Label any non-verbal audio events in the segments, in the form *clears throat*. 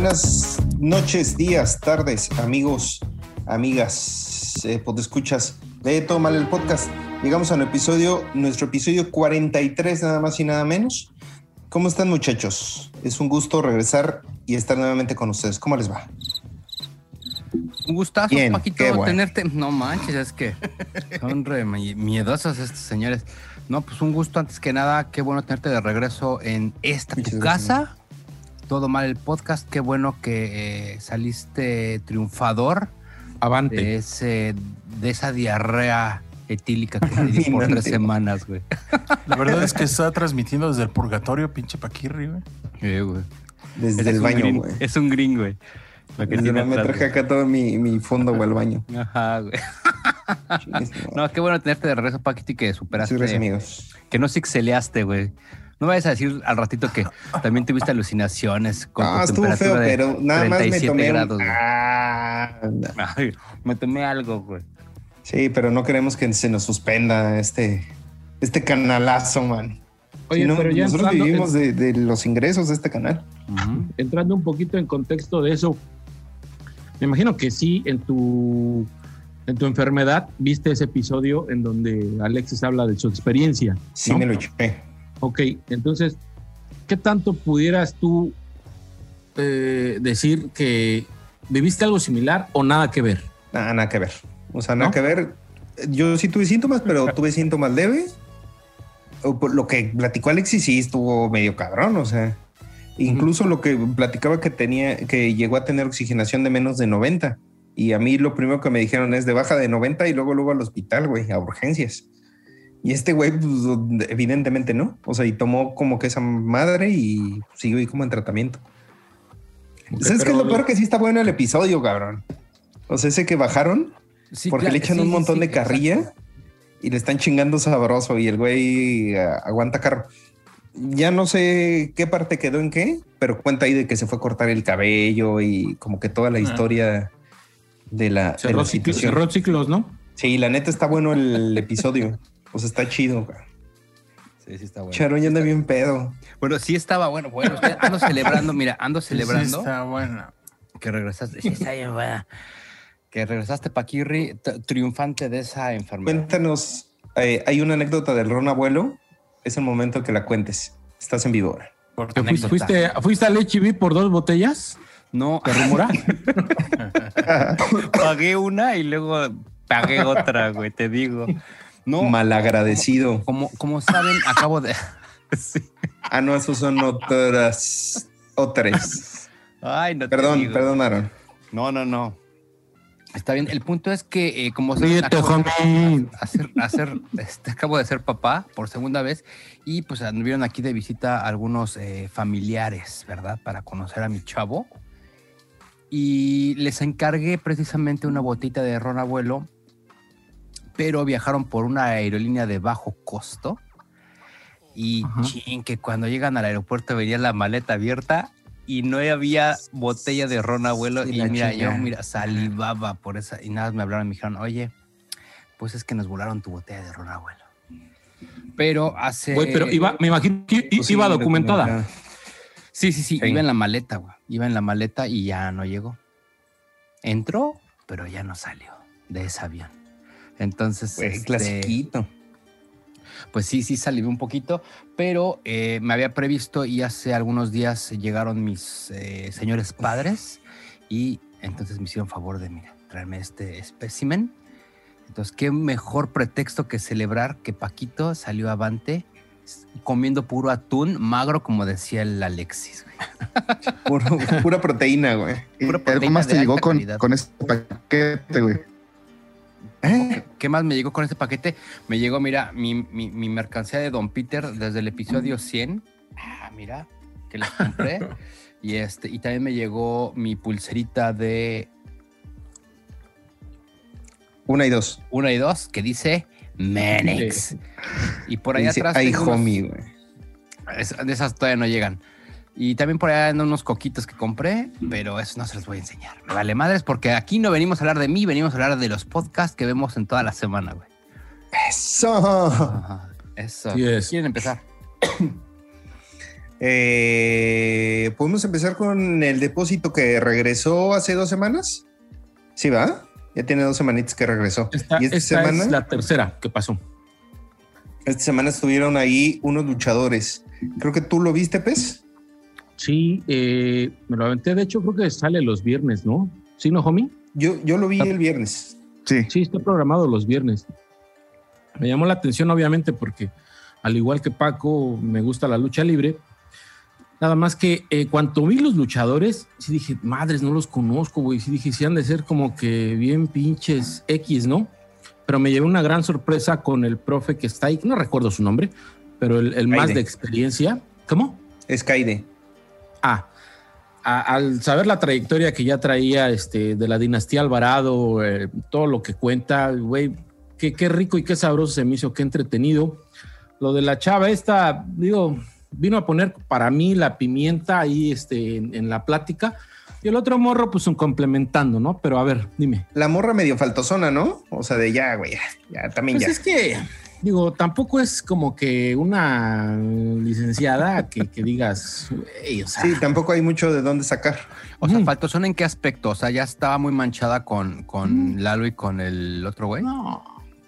buenas noches, días, tardes, amigos, amigas, eh, escuchas de Todo Mal el Podcast. Llegamos al episodio, nuestro episodio 43, nada más y nada menos. ¿Cómo están, muchachos? Es un gusto regresar y estar nuevamente con ustedes. ¿Cómo les va? Un gustazo, Paquito, tenerte. No manches, es que son re miedosos estos señores. No, pues un gusto antes que nada. Qué bueno tenerte de regreso en esta tu casa. Todo mal el podcast. Qué bueno que eh, saliste triunfador. Avante. De, ese, de esa diarrea etílica que *laughs* te di por tres semanas, güey. *laughs* La verdad es que está transmitiendo desde el purgatorio, pinche Paquirri, güey. güey. Desde el baño, güey. Es un gring, güey. me traje acá todo mi, mi fondo, güey, al baño. *laughs* Ajá, güey. no, qué bueno tenerte de regreso, Paquiti, que superaste. gracias, amigos. Que no sixeleaste, güey. No vayas a decir al ratito que también tuviste alucinaciones con ah, estuvo feo, pero nada más me tomé grados, ah, me tomé algo, güey. Sí, pero no queremos que se nos suspenda este, este canalazo, man. Oye, pero ya nosotros vivimos de, los ingresos de este canal. Entrando un poquito en contexto de eso, me imagino que sí, en tu, en tu enfermedad viste ese episodio en donde Alexis habla de su experiencia. Sí, me lo eché. Ok, entonces, ¿qué tanto pudieras tú eh, decir que viviste algo similar o nada que ver? Nada, nada que ver. O sea, nada que ver. Yo sí tuve síntomas, pero tuve síntomas leves. Lo que platicó Alexis sí estuvo medio cabrón, o sea. Incluso lo que platicaba que tenía, que llegó a tener oxigenación de menos de 90. Y a mí lo primero que me dijeron es de baja de 90 y luego luego al hospital, güey, a urgencias. Y este güey, pues, evidentemente no. O sea, y tomó como que esa madre y siguió ahí como en tratamiento. ¿Sabes qué es lo peor que sí está bueno el episodio, cabrón? O sea, ese que bajaron porque le echan un montón de carrilla y le están chingando sabroso y el güey eh, aguanta carro. Ya no sé qué parte quedó en qué, pero cuenta ahí de que se fue a cortar el cabello y como que toda la ah. historia de la, cerró, ciclos, ¿no? Sí, la neta está bueno el episodio. *laughs* Pues está chido. Sí, sí está bueno. Charón ya anda bien pedo. Bueno, sí estaba bueno. Bueno, ando celebrando, mira, ando celebrando. Sí está bueno. Que regresaste. Sí, está bien buena que regresaste, Paquirri, triunfante de esa enfermedad. Cuéntanos, eh, hay una anécdota del ron abuelo. Es el momento que la cuentes. Estás en vivo ahora. ¿Fuiste, ¿Fuiste al HB por dos botellas? No. ¿Te rumora? *laughs* *laughs* pagué una y luego pagué otra, güey, te digo. No. Malagradecido. Como, como saben, acabo de. *laughs* Ah, no, esos son otras. Otras. Ay, no Perdón, te perdón, Aaron. No, no, no. Está bien. El punto es que, eh, como se acabo, hacer, hacer este, acabo de ser papá por segunda vez y pues anduvieron aquí de visita algunos eh, familiares, ¿verdad? Para conocer a mi chavo. Y les encargué precisamente una botita de ron abuelo, pero viajaron por una aerolínea de bajo costo. Y ching, que cuando llegan al aeropuerto vería la maleta abierta y no había botella de ron abuelo. Y, mira, yo mira, salivaba por esa. Y nada, me hablaron y me dijeron, oye, pues es que nos volaron tu botella de ron abuelo. Pero hace. pero iba, me imagino que pues iba documentada. Sí, sí, sí, iba en la maleta, güey. Iba en la maleta y ya no llegó. Entró, pero ya no salió de ese avión. Entonces. Pues, clasiquito pues sí, sí salí un poquito, pero eh, me había previsto y hace algunos días llegaron mis eh, señores padres y entonces me hicieron favor de, mira, traerme este espécimen. Entonces, qué mejor pretexto que celebrar que Paquito salió avante comiendo puro atún magro, como decía el Alexis. pura proteína, güey. Pura ¿Algo más te llegó con, con este paquete, güey? ¿Eh? ¿Qué más me llegó con este paquete? Me llegó, mira, mi, mercancía de Don Peter desde el episodio 100. Ah, mira, que la compré. *laughs* y, este, y también me llegó mi pulserita de... Una y dos. Una y dos, que dice Menix. Y por ahí atrás... Ay, homie, güey. de esas todavía no llegan. Y también por ahí andan unos coquitos que compré, pero eso no se los voy a enseñar. Me vale madres, porque aquí no venimos a hablar de mí, venimos a hablar de los podcasts que vemos en toda la semana, güey. Eso. eso. ¿Quieren empezar? *coughs* Eh, ¿Podemos empezar con el depósito que regresó hace dos semanas? Sí, va. Ya tiene dos semanitas que regresó. Esta, y esta esta semana, es la tercera que pasó. esta semana estuvieron ahí unos luchadores. Creo que tú lo viste, Pez. Sí, eh, me lo aventé. De hecho, creo que sale los viernes, ¿no? ¿Sí, no, homie? Yo, yo lo vi el viernes. Sí. Sí, está programado los viernes. Me llamó la atención, obviamente, porque al igual que Paco, me gusta la lucha libre. Nada más que eh, cuando vi los luchadores, sí dije, madres, no los conozco, güey. Sí dije, sí han de ser como que bien pinches X, ¿no? Pero me llevé una gran sorpresa con el profe que está ahí, no recuerdo su nombre, pero el, el más de experiencia. ¿Cómo? Es Kaide. Ah, a- al saber la trayectoria que ya traía este, de la dinastía Alvarado, eh, todo lo que cuenta, güey, qué, qué rico y qué sabroso se me hizo, qué entretenido. Lo de la chava esta, digo, vino a poner para mí la pimienta ahí este, en, en la plática. Y el otro morro, pues un complementando, ¿no? Pero a ver, dime. La morra medio faltosona, ¿no? O sea, de ya, güey, ya, ya, también Pues ya. es que, digo, tampoco es como que una licenciada que, que digas, güey, o sea, Sí, tampoco hay mucho de dónde sacar. O sea, Ujú. faltosona en qué aspecto? O sea, ya estaba muy manchada con, con Lalo y con el otro güey. no.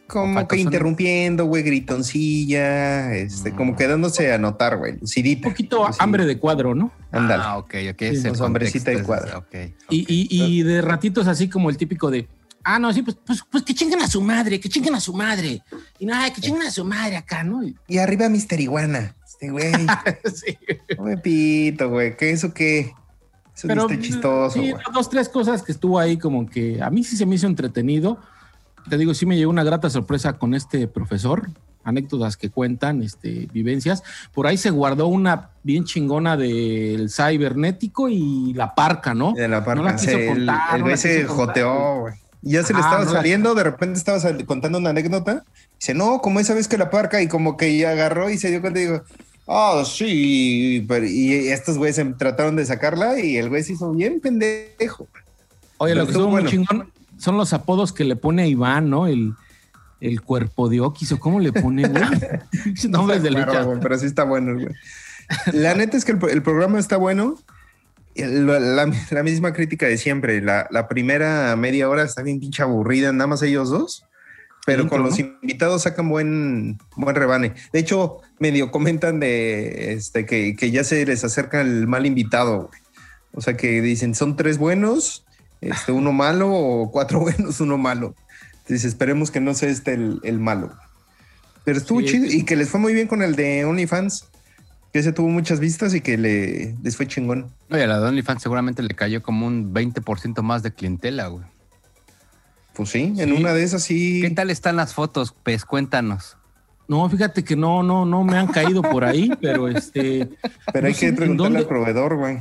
Como que interrumpiendo, güey, gritoncilla, este, Mm. como quedándose a notar, güey. Un poquito Lucidita. hambre de cuadro, ¿no? Ándale. Ah, ok, ok. Sí, es el pues, hombrecita de cuadro. ok, ok. Y, y- y de ratitos así como el típico de, ah, no, sí, pues, pues, pues que chinguen a su madre, que chinguen a su madre. Y nada, que chinguen a su madre acá, ¿no? Y- arriba Mister Iguana. Este, güey. *laughs* sí. no me pito, güey. ¿Qué eso qué? Eso Pero está chistoso, sí, güey. dos, tres cosas que estuvo ahí como que a mí sí se me hizo entretenido. Te digo, sí me llegó una grata sorpresa con este profesor, anécdotas que cuentan, este, vivencias. Por ahí se guardó una bien chingona del cibernético y la parca, ¿no? De la No parca. la quiso Se- el el no la quiso joteó, güey. Y Ya se le Ah, estaba no la- saliendo, de repente estaba sal- contando una anécdota. Dice, no, como esa vez que la parca, y como que ya agarró y se dio cuenta y dijo, ah, sí. pero- y estos güeyes se trataron de sacarla y el güey se hizo bien pendejo. Oye, lo que estuvo estuvo muy bueno. chingón son los apodos que le pone a Iván, ¿no? El, el cuerpo de Oquis, o cómo le pone, güey. *laughs* Nombres de Claro, lucha. güey, pero sí está bueno, güey. La neta es que el, el programa está bueno. La, la- la misma crítica de siempre. La, la primera media hora está bien pinche aburrida, nada más ellos dos. Pero con los invitados sacan buen, buen rebane. De hecho, medio comentan de este que, que ya se les acerca el mal invitado. güey. O sea que dicen son tres buenos, este, uno *laughs* malo, o cuatro buenos, uno malo. Entonces esperemos que no sea este el, el malo. Pero estuvo Sí. chido y que les fue muy bien con el de OnlyFans, que ese tuvo muchas vistas y que le, les fue chingón. Oye, a la de OnlyFans seguramente le cayó como un 20% más de clientela, güey. Pues sí, en Sí. una de esas sí. ¿Qué tal están las fotos, Pez? Cuéntanos. No, fíjate que no, no, no me han caído por ahí, *laughs* pero este, Pero no hay que preguntarle al proveedor, güey.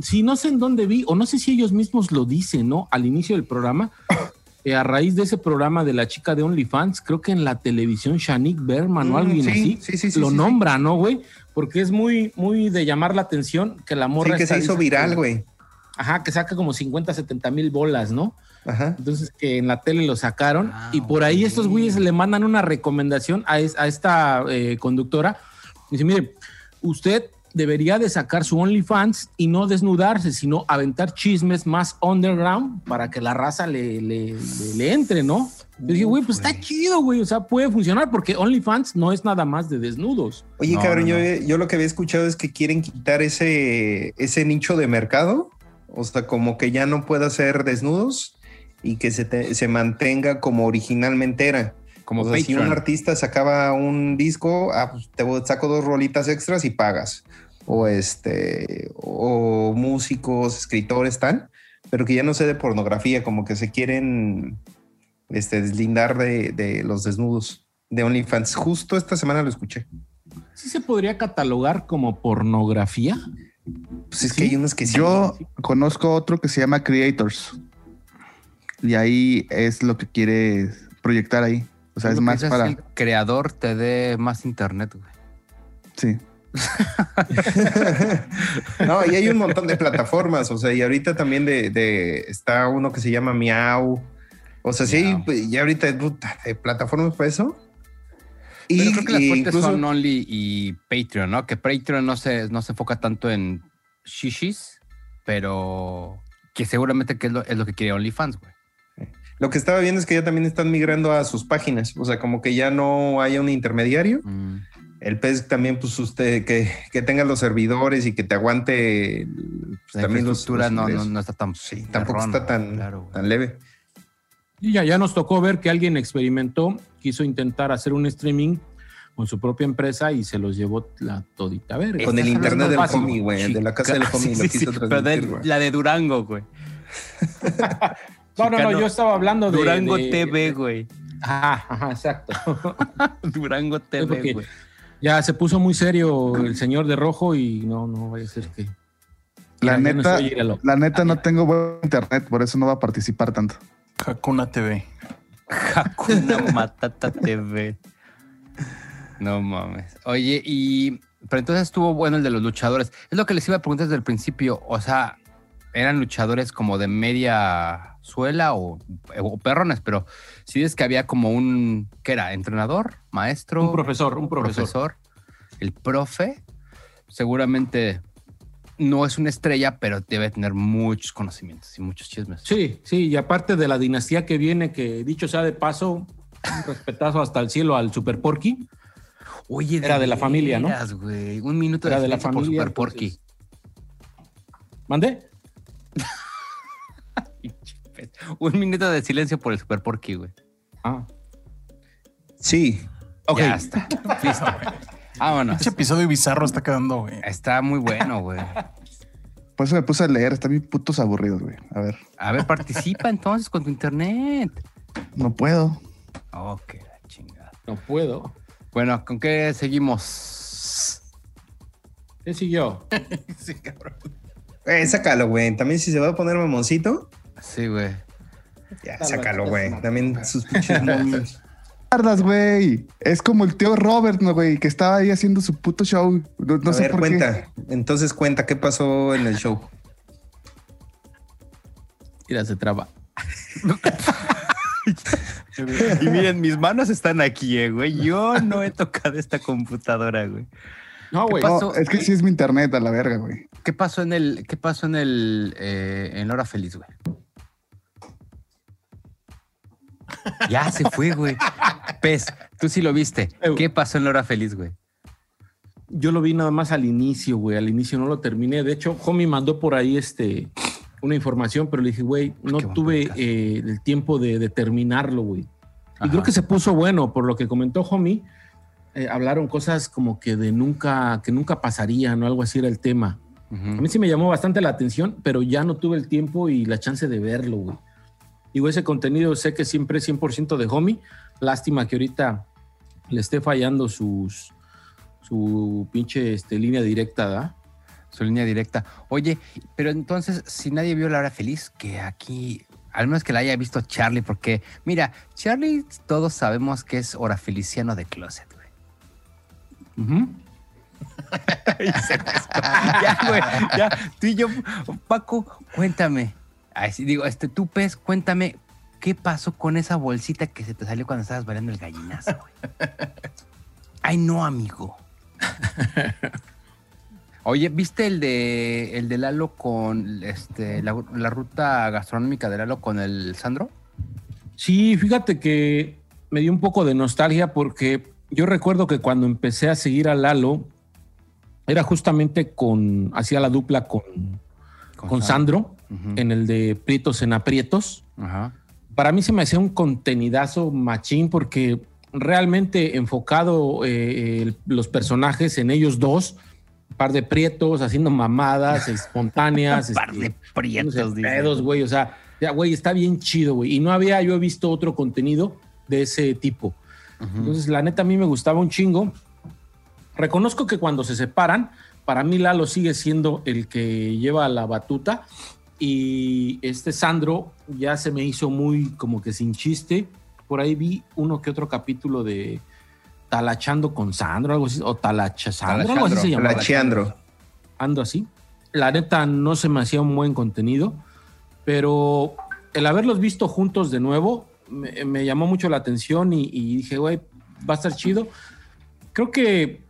sí, no sé en dónde vi, o no sé si ellos mismos lo dicen, ¿no? Al inicio del programa, *coughs* eh, a raíz de ese programa de la chica de OnlyFans, creo que en la televisión Shanique Berman o Mm, alguien sí, así, sí, sí, sí, lo sí, nombra, ¿no, güey? Porque es muy, muy de llamar la atención que la Sí, morra que esta se hizo viral, que- güey. Ajá, que saca como 50, 70 mil bolas, ¿no? Ajá. Entonces que en la tele lo sacaron Ah, y por ahí estos güeyes le mandan una recomendación a, es- a esta eh, conductora. Dice, mire, usted debería de sacar su OnlyFans y no desnudarse, sino aventar chismes más underground para que la raza le, le, le- le entre, ¿no? Yo dije, güey, pues está chido, güey, o sea, puede funcionar porque OnlyFans no es nada más de desnudos. Oye, No, cabrón, no, yo, no. yo lo que había escuchado es que quieren quitar ese, ese nicho de mercado. O sea, como que ya no pueda ser desnudos y que se, te- se mantenga como originalmente era. Como o sea, si un artista sacaba un disco, ah, pues te saco dos rolitas extras y pagas. O este, o músicos, escritores, tal, pero que ya no sé de pornografía, como que se quieren este, deslindar de, de los desnudos de OnlyFans. Justo esta semana lo escuché. ¿Sí se podría catalogar como pornografía? Pues es Sí. que hay unos que sí. Yo conozco otro que se llama Creators. Y ahí es lo que quiere proyectar ahí. O sea, es más para. El creador te dé más internet, güey. Sí. *laughs* no, y hay un montón de plataformas. O sea, y ahorita también de, de- está uno que se llama Miau. O sea, sí, Miau. pues, ya ahorita de plataformas para eso. Pero Y- creo que las y fuentes incluso- son Only y Patreon, ¿no? Que Patreon no se, no se enfoca tanto en shishis, pero que seguramente que es lo, es lo que quiere OnlyFans, güey. Lo que estaba viendo es que ya también están migrando a sus páginas, o sea, como que ya no haya un intermediario. Mm. El pez también, pues usted, que, que tenga los servidores y que te aguante pues, La también los, infraestructura los no, no, no está tan. Sí, tampoco está tan, claro, tan leve. Y ya, ya nos tocó ver que alguien experimentó, quiso intentar hacer un streaming con su propia empresa y se los llevó la todita verga. Con el internet del homie, güey, de la casa del *laughs* homie, sí, lo sí, quiso sí, pero transmitir, de- güey. la de Durango, güey. No, no, no, yo estaba hablando de. Durango de- TV, güey. Ajá, ajá, exacto. *laughs* Durango TV, güey. Ya se puso muy serio el señor de rojo y no, no vaya a ser que. La no neta, íralo. la neta no tengo buen internet, por eso no va a participar tanto. Hakuna TV. Hakuna *laughs* Matata TV. No mames. Oye, y. Pero entonces estuvo bueno el de los luchadores. Es lo que les iba a preguntar desde el principio. O sea, eran luchadores como de media suela o, o perrones, pero si es que había como un. ¿Qué era? ¿Entrenador? ¿Maestro? Un profesor, un profesor. El profe, seguramente no es una estrella, pero debe tener muchos conocimientos y muchos chismes. Sí, sí, y aparte de la dinastía que viene, que dicho sea de paso, un respetazo hasta el cielo al Super Porky. Oye, Era de la familia, ¿no? Un minuto Era de, de la silencio por familia, Super Porky. entonces- ¿Mande? *laughs* Un minuto de silencio por el Super Porky, güey. Ah. Sí, Ok. Ya está. Listo. Vámonos. Ese episodio bizarro está quedando, güey. Está muy bueno, güey. Por eso me puse a leer, están bien putos aburridos, güey. A ver, A ver, participa entonces con tu internet. no puedo. Ok, la chingada. No puedo. Bueno, ¿con qué seguimos? ¿Qué siguió? *laughs* Sí, cabrón. eh, sácalo, güey. También si se va a poner mamoncito, Sí, güey. ya, sácalo, güey. También sus pinches momios. *laughs* Tardas, güey. Es como el tío Robert, ¿no, güey? Que estaba ahí haciendo su puto show. No, no a sé ver, por qué. cuenta. Entonces cuenta qué pasó en el show. Mira, se traba. Y miren, mis manos están aquí, eh, güey. Yo no he tocado esta computadora, güey. No, güey. No, es que sí es mi internet a la verga, güey. ¿Qué pasó en el, qué pasó en el, eh, en la hora feliz, güey? Ya se fue, güey. Pez, tú sí lo viste. ¿Qué pasó en la hora feliz, güey? Yo lo vi nada más al inicio, güey. Al inicio no lo terminé. De hecho, Homie mandó por ahí este, una información, pero le dije, güey, no qué buen tuve eh, el tiempo de, de terminarlo, güey. Y creo que se puso bueno, por lo que comentó Homie. eh, hablaron cosas como que de nunca, que nunca pasarían o algo así era el tema. A mí sí me llamó bastante la atención, pero ya no tuve el tiempo y la chance de verlo, güey. Digo, ese contenido sé que siempre es 100% de homie. Lástima que ahorita le esté fallando sus, su pinche este, línea directa, ¿da? Su línea directa. Oye, pero entonces, si nadie vio la hora feliz, que aquí, al menos que la haya visto Charlie, porque, mira, Charlie, todos sabemos que es hora feliciano de closet, güey. Se *laughs* pescó. ya, güey, ya, tú y yo, Paco, cuéntame. Ay, sí, digo, este, tú, Pez, cuéntame, ¿qué pasó con esa bolsita que se te salió cuando estabas bailando el gallinazo, güey? *laughs* Ay, no, amigo. Oye, ¿viste el de el de Lalo con este la, la ruta gastronómica de Lalo con el Sandro? Sí, fíjate que me dio un poco de nostalgia porque yo recuerdo que cuando empecé a seguir a Lalo, era justamente con, hacía la dupla con, con Sandro Ujú. en el de Prietos en Aprietos. Ajá. para mí se me hacía un contenidazo machín porque realmente enfocado eh, los personajes en ellos dos, par de prietos haciendo mamadas *laughs* espontáneas, Un par este, de prietos, haciéndose dice. pedos, güey, o sea, ya, güey, está bien chido, güey, y no había yo visto otro contenido de ese tipo. Ujú. Entonces, la neta, a mí me gustaba un chingo. Reconozco que cuando se separan, para mí Lalo sigue siendo el que lleva la batuta y este Sandro ya se me hizo muy como que sin chiste. Por ahí vi uno que otro capítulo de Talachando con Sandro, algo así, o Talacha Sandro, algo así se llama. Placheandro. Ando así. La neta no se me hacía un buen contenido, pero el haberlos visto juntos de nuevo me, me llamó mucho la atención y, y dije, güey, va a estar chido. Creo que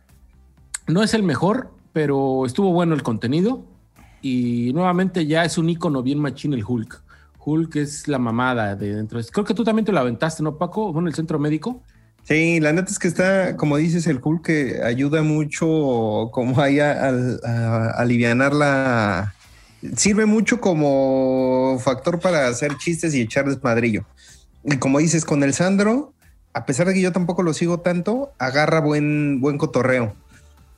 no es el mejor, pero estuvo bueno el contenido. Y nuevamente ya es un icono bien machín el Hulk. Hulk es la mamada de dentro. Creo que tú también te lo aventaste, ¿no, Paco? Bueno, el centro médico. Sí, la neta es que está, como dices, el Hulk que ayuda mucho como ahí a, a- alivianar la... Sirve mucho como factor para hacer chistes y echar desmadrillo. Y como dices, con el Sandro, a pesar de que yo tampoco lo sigo tanto, agarra buen, buen cotorreo.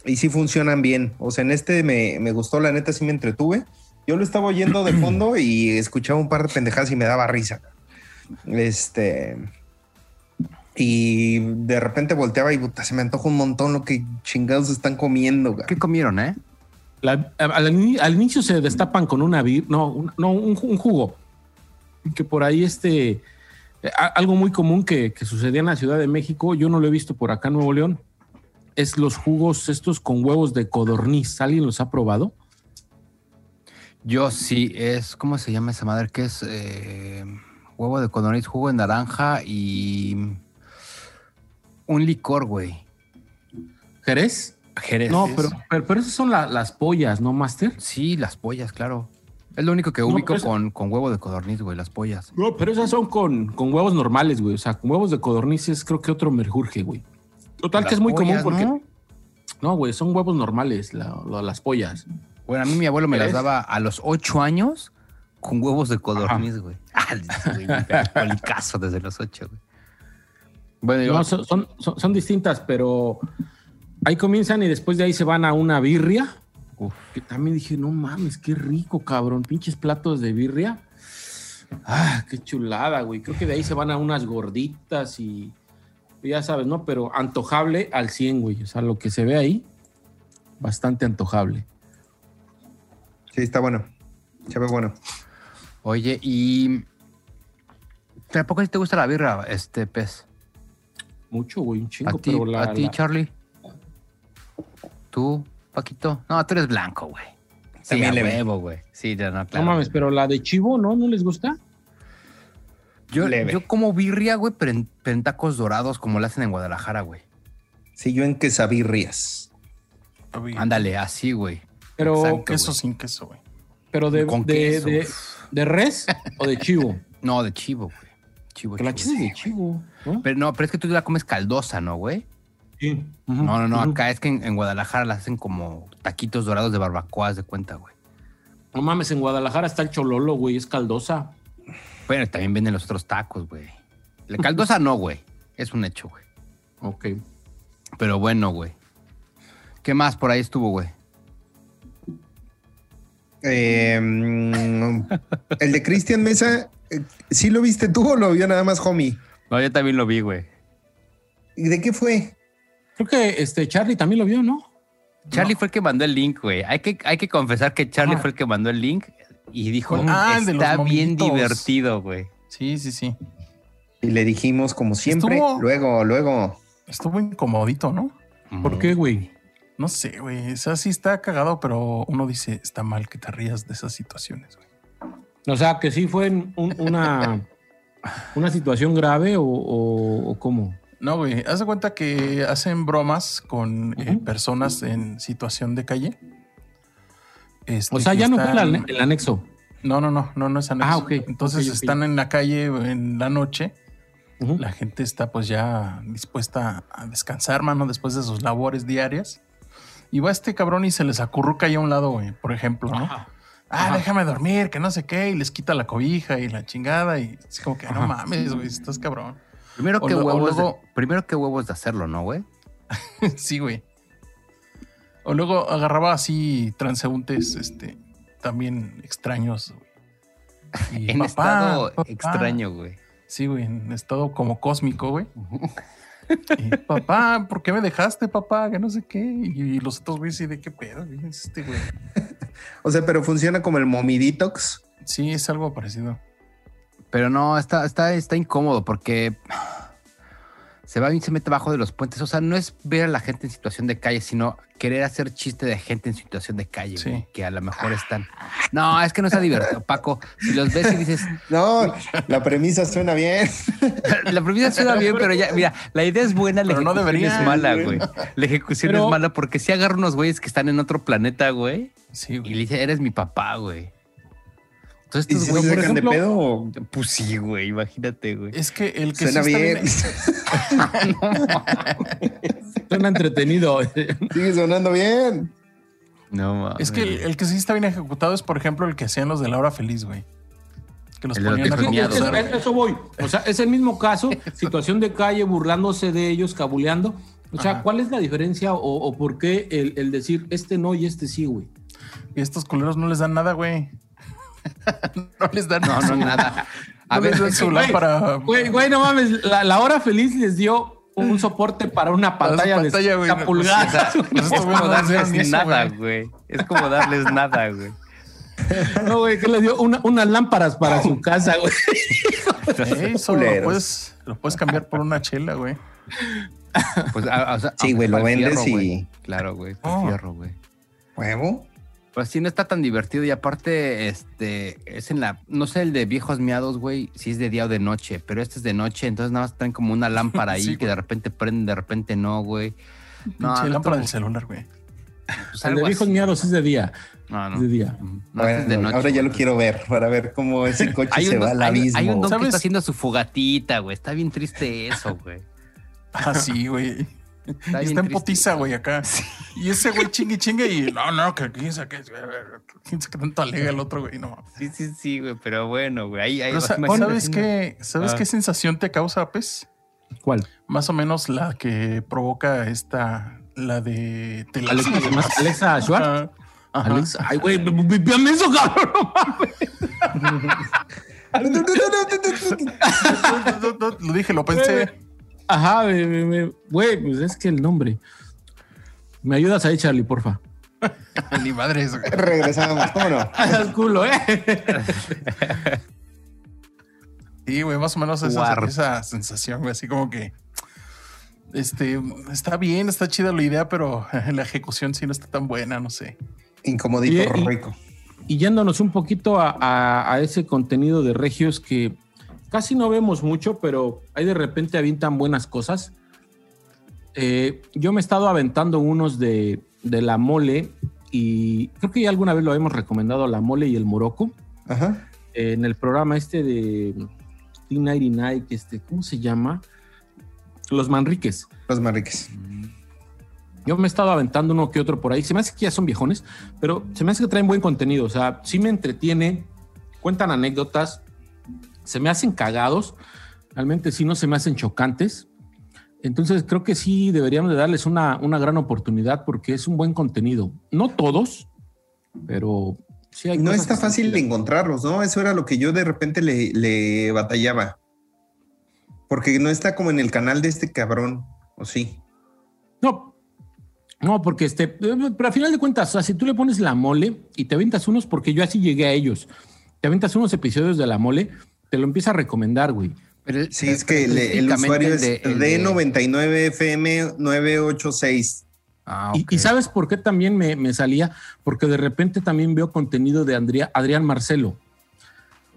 Y sí funcionan bien. O sea, en este me, me gustó, la neta sí me entretuve. Yo lo estaba oyendo de fondo y escuchaba un par de pendejadas y me daba risa. Este... Y de repente volteaba y puta, se me antoja un montón lo que chingados están comiendo. güey. ¿Qué comieron, eh? La- al, ini- al inicio se destapan con una vir, no, un, no, un, un jugo. Que por ahí este, algo muy común que, que sucedía en la Ciudad de México, yo no lo he visto por acá en Nuevo León, es los jugos estos con huevos de codorniz. ¿Alguien los ha probado? Yo sí, es, ¿cómo se llama esa madre? Que es eh, huevo de codorniz, jugo de naranja y un licor, güey. ¿Jerez? Jerez. No, pero, pero, pero esas son la- las pollas, ¿no, Master? Sí, las pollas, claro. Es lo único que ubico esa- con, con huevo de codorniz, güey, las pollas. No, pero esas son con, con huevos normales, güey. O sea, con huevos de codorniz es creo que otro merjurje, güey. Total, Las que es muy pollas, común porque... ¿no? No, güey, son huevos normales, la- la- las pollas. Bueno, a mí mi abuelo me las daba a los ocho años con huevos de codorniz, güey. *laughs* Ah, alcoholicazo desde los ocho, güey. Bueno, No, son, son- son distintas, pero ahí comienzan y después de ahí se van a una birria. Uf. Que también dije, no mames, qué rico, cabrón. Pinches platos de birria. Ah, qué chulada, güey. Creo que de ahí se van a unas gorditas y ya sabes, ¿no? Pero antojable al 100, güey. O sea, lo que se ve ahí, bastante antojable. Sí, está bueno. Se ve bueno. Oye, y. ¿Tampoco a te gusta la birra, este pez? Mucho, güey, un ¿A chingo, ti, pero la, a ti la- Charlie? ¿Tú, Paquito? No, tú eres blanco, güey. Sí, También a leve. huevo, güey. Sí, ya no, No claro. mames, pero la de chivo, ¿no? ¿No les gusta? Yo, leve. yo como birria, güey, pero en, pero en tacos dorados como la hacen en Guadalajara, güey. Sí, yo en quesabirrias. Ándale, así, güey. Pero, Exacto. Queso güey. sin queso, güey. pero de, Con de, queso. de- de res o de chivo. *laughs* No, de chivo, güey. Chivo, Que la chivo. de chivo, ¿no? Pero no, pero es que tú la comes caldosa, ¿no, güey? Sí. No, no, no. Acá es que en, en Guadalajara la hacen como taquitos dorados de barbacoa, haz de cuenta, güey. No mames, en Guadalajara está el chololo, güey, es caldosa. Bueno, también venden los otros tacos, güey. La caldosa no, güey. Es un hecho, güey. Ok. Pero bueno, güey. ¿Qué más por ahí estuvo, güey? Eh, mm, el de Cristian Mesa, eh, ¿sí lo viste tú o lo vio nada más homie? No, yo también lo vi, güey. ¿Y de qué fue? Creo que este Charlie también lo vio, ¿no? Charlie fue el que mandó el link, güey. Hay que, hay que confesar que Charlie fue el que mandó el link y dijo, Ah, está bien mominitos". divertido, güey. Sí, sí, sí. Y le dijimos, como siempre, Estuvo- luego, luego. Estuvo incomodito, ¿no? ¿Por qué, güey? No sé, güey. O sea, sí está cagado, pero uno dice, está mal que te rías de esas situaciones, güey. O sea, que sí fue en un- una, *laughs* una situación grave o, o- o cómo. No, güey. Haz de cuenta que hacen bromas con eh, personas en situación de calle. Este, O sea, ya no fue el, anexo. No, no, no, no, no es anexo. Ah, ok, Entonces están en la calle en la noche. La gente está pues ya dispuesta a descansar, mano, después de sus labores diarias. Y va este cabrón y se les acurruca ahí a un lado, güey, por ejemplo, ¿no? Ajá. Ah, Ajá. déjame dormir, que no sé qué, y les quita la cobija y la chingada, y es como que no mames, güey, estás cabrón. Primero O que lo- huevos, luego- de, primero que huevos de hacerlo, ¿no, güey? *laughs* sí, güey. O luego agarraba así transeúntes, este, también extraños. güey. *laughs* Y, En "Papá, estado papá". extraño, güey. Sí, güey, en estado como cósmico, güey. *laughs* Y, papá, ¿por qué me dejaste, papá? Que no sé qué. Y, los otros güeyes, sí, de qué pedo, güey, este, güey. *laughs* O sea, pero funciona como el Mommy Detox. Sí, es algo parecido. Pero no, está, está, está incómodo porque se va y se mete abajo de los puentes. O sea, no es ver a la gente en situación de calle, sino querer hacer chiste de gente en situación de calle, Sí. güey, que a lo mejor están. No, es que no está divertido, Paco. Si los ves y dices, *laughs* No, la premisa suena bien. *laughs* la premisa suena bien, pero ya, mira, la idea es buena, la Pero no ejecución debería, es mala, güey. güey. La ejecución Pero- es mala porque si agarra unos güeyes que están en otro planeta, güey, Sí, y güey. le dice, eres mi papá, güey. Entonces, ¿Y estos si güeyes, se de pedo? pues sí, güey, imagínate, güey. Es que el que Suena sí está bien. *laughs* Suena entretenido. Sigue sonando bien. No, mames. Es que el, el que sí está bien ejecutado es, por ejemplo, el que hacían los de la hora feliz, güey. Que los El ponían a Es- eso voy. O sea, es el mismo caso, situación de calle, burlándose de ellos, cabuleando. O sea, Ajá. ¿cuál es la diferencia o, o por qué el, el decir este no y este sí, güey? Y estos culeros no les dan nada, güey. *laughs* no les dan No, no, nada. A no ver, les dan es güey, para. Güey, güey, no mames, la, la hora feliz les dio un soporte para una Para su pantalla, pantalla, de güey. 60 pulgadas. Pues, es estos güeyes como no les darles eso, nada, güey. güey. Es como darles nada, güey. *laughs* No, güey, que le dio una- unas lámparas para su casa, güey. Ey, solo lo puedes, lo puedes cambiar por una chela, güey. Pues, a- Sí, güey, lo para vendes fierro, y- güey. Claro, güey, para el Oh. fierro, güey. ¿Huevo? Pues sí, no está tan divertido. Y aparte, este, es en la, no sé, el de viejos miados, güey, si es de día o de noche, pero este es de noche, entonces nada más traen como una lámpara *laughs* ahí Sí, que güey. de repente prende, de repente no, güey. No, Pinche no, lámpara del celular, güey. pues El de viejos así. miados es de día. No, no. Es de día. No, este es de Bueno, noche, ahora ya lo quiero ver para ver cómo ese *laughs* coche Hay se va al hay, abismo. hay un don que está haciendo su fogatita, güey. Está bien triste eso, güey. Ah, sí, güey. Y Está está bien en potiza, güey, acá. Y ese güey chingue chingue y no, no, que quién sabe qué, quién sabe qué tanto alega el otro, güey, no. Sí, sí, sí, güey, pero bueno, güey. Ahí, ahí Pero, imagínate *laughs* ¿Sabes qué? ¿Sabes Ah. qué sensación te causa, Pez? ¿Cuál? Más o menos la que provoca esta, la de Alexa. Alexa Schwartz. Ajá. Ajá. Alexa, ay, güey, vipiame eso, cabrón. no mames. *laughs* *laughs* Lo dije, lo pensé. Ajá, güey, pues es que el nombre. Me ayudas ahí, Charlie, porfa. *laughs* Ni madres, güey. Regresamos, ¿cómo no? *laughs* Al culo, ¿eh? Sí, güey, más o menos esa, esa sensación, güey, así como que. Este, está bien, está chida la idea, pero *laughs* la ejecución sí no está tan buena, no sé. Incomodito Y- y- rico. Y yéndonos un poquito a, a- a ese contenido de Regios que casi no vemos mucho, pero ahí de repente avientan buenas cosas. Eh, yo me he estado aventando unos de, de la mole y creo que ya alguna vez lo hemos recomendado, la mole y el moroco, Ajá. eh, en el programa este de T99, que este, ¿cómo se llama? Los Manriques. Los marriques. Yo me he estado aventando uno que otro por ahí. Se me hace que ya son viejones, pero se me hace que traen buen contenido. O sea, sí me entretiene, cuentan anécdotas, se me hacen cagados. Realmente sí no se me hacen chocantes. Entonces creo que sí deberíamos de darles una, una gran oportunidad porque es un buen contenido. No todos, pero sí hay No está fácil de encontrarlos, ¿no? Eso era lo que yo de repente le, le batallaba. Porque no está como en el canal de este cabrón, ¿o sí? No, no, porque este, pero a final de cuentas, o sea, si tú le pones la mole y te aventas unos, porque yo así llegué a ellos, te aventas unos episodios de la mole, te lo empieza a recomendar, güey. Pero el- Sí, es que el usuario es de- el de- D99FM 986. Ah, Y- ok. Y, sabes por qué también me, me salía, porque de repente también veo contenido de Andrea- Adrián Marcelo,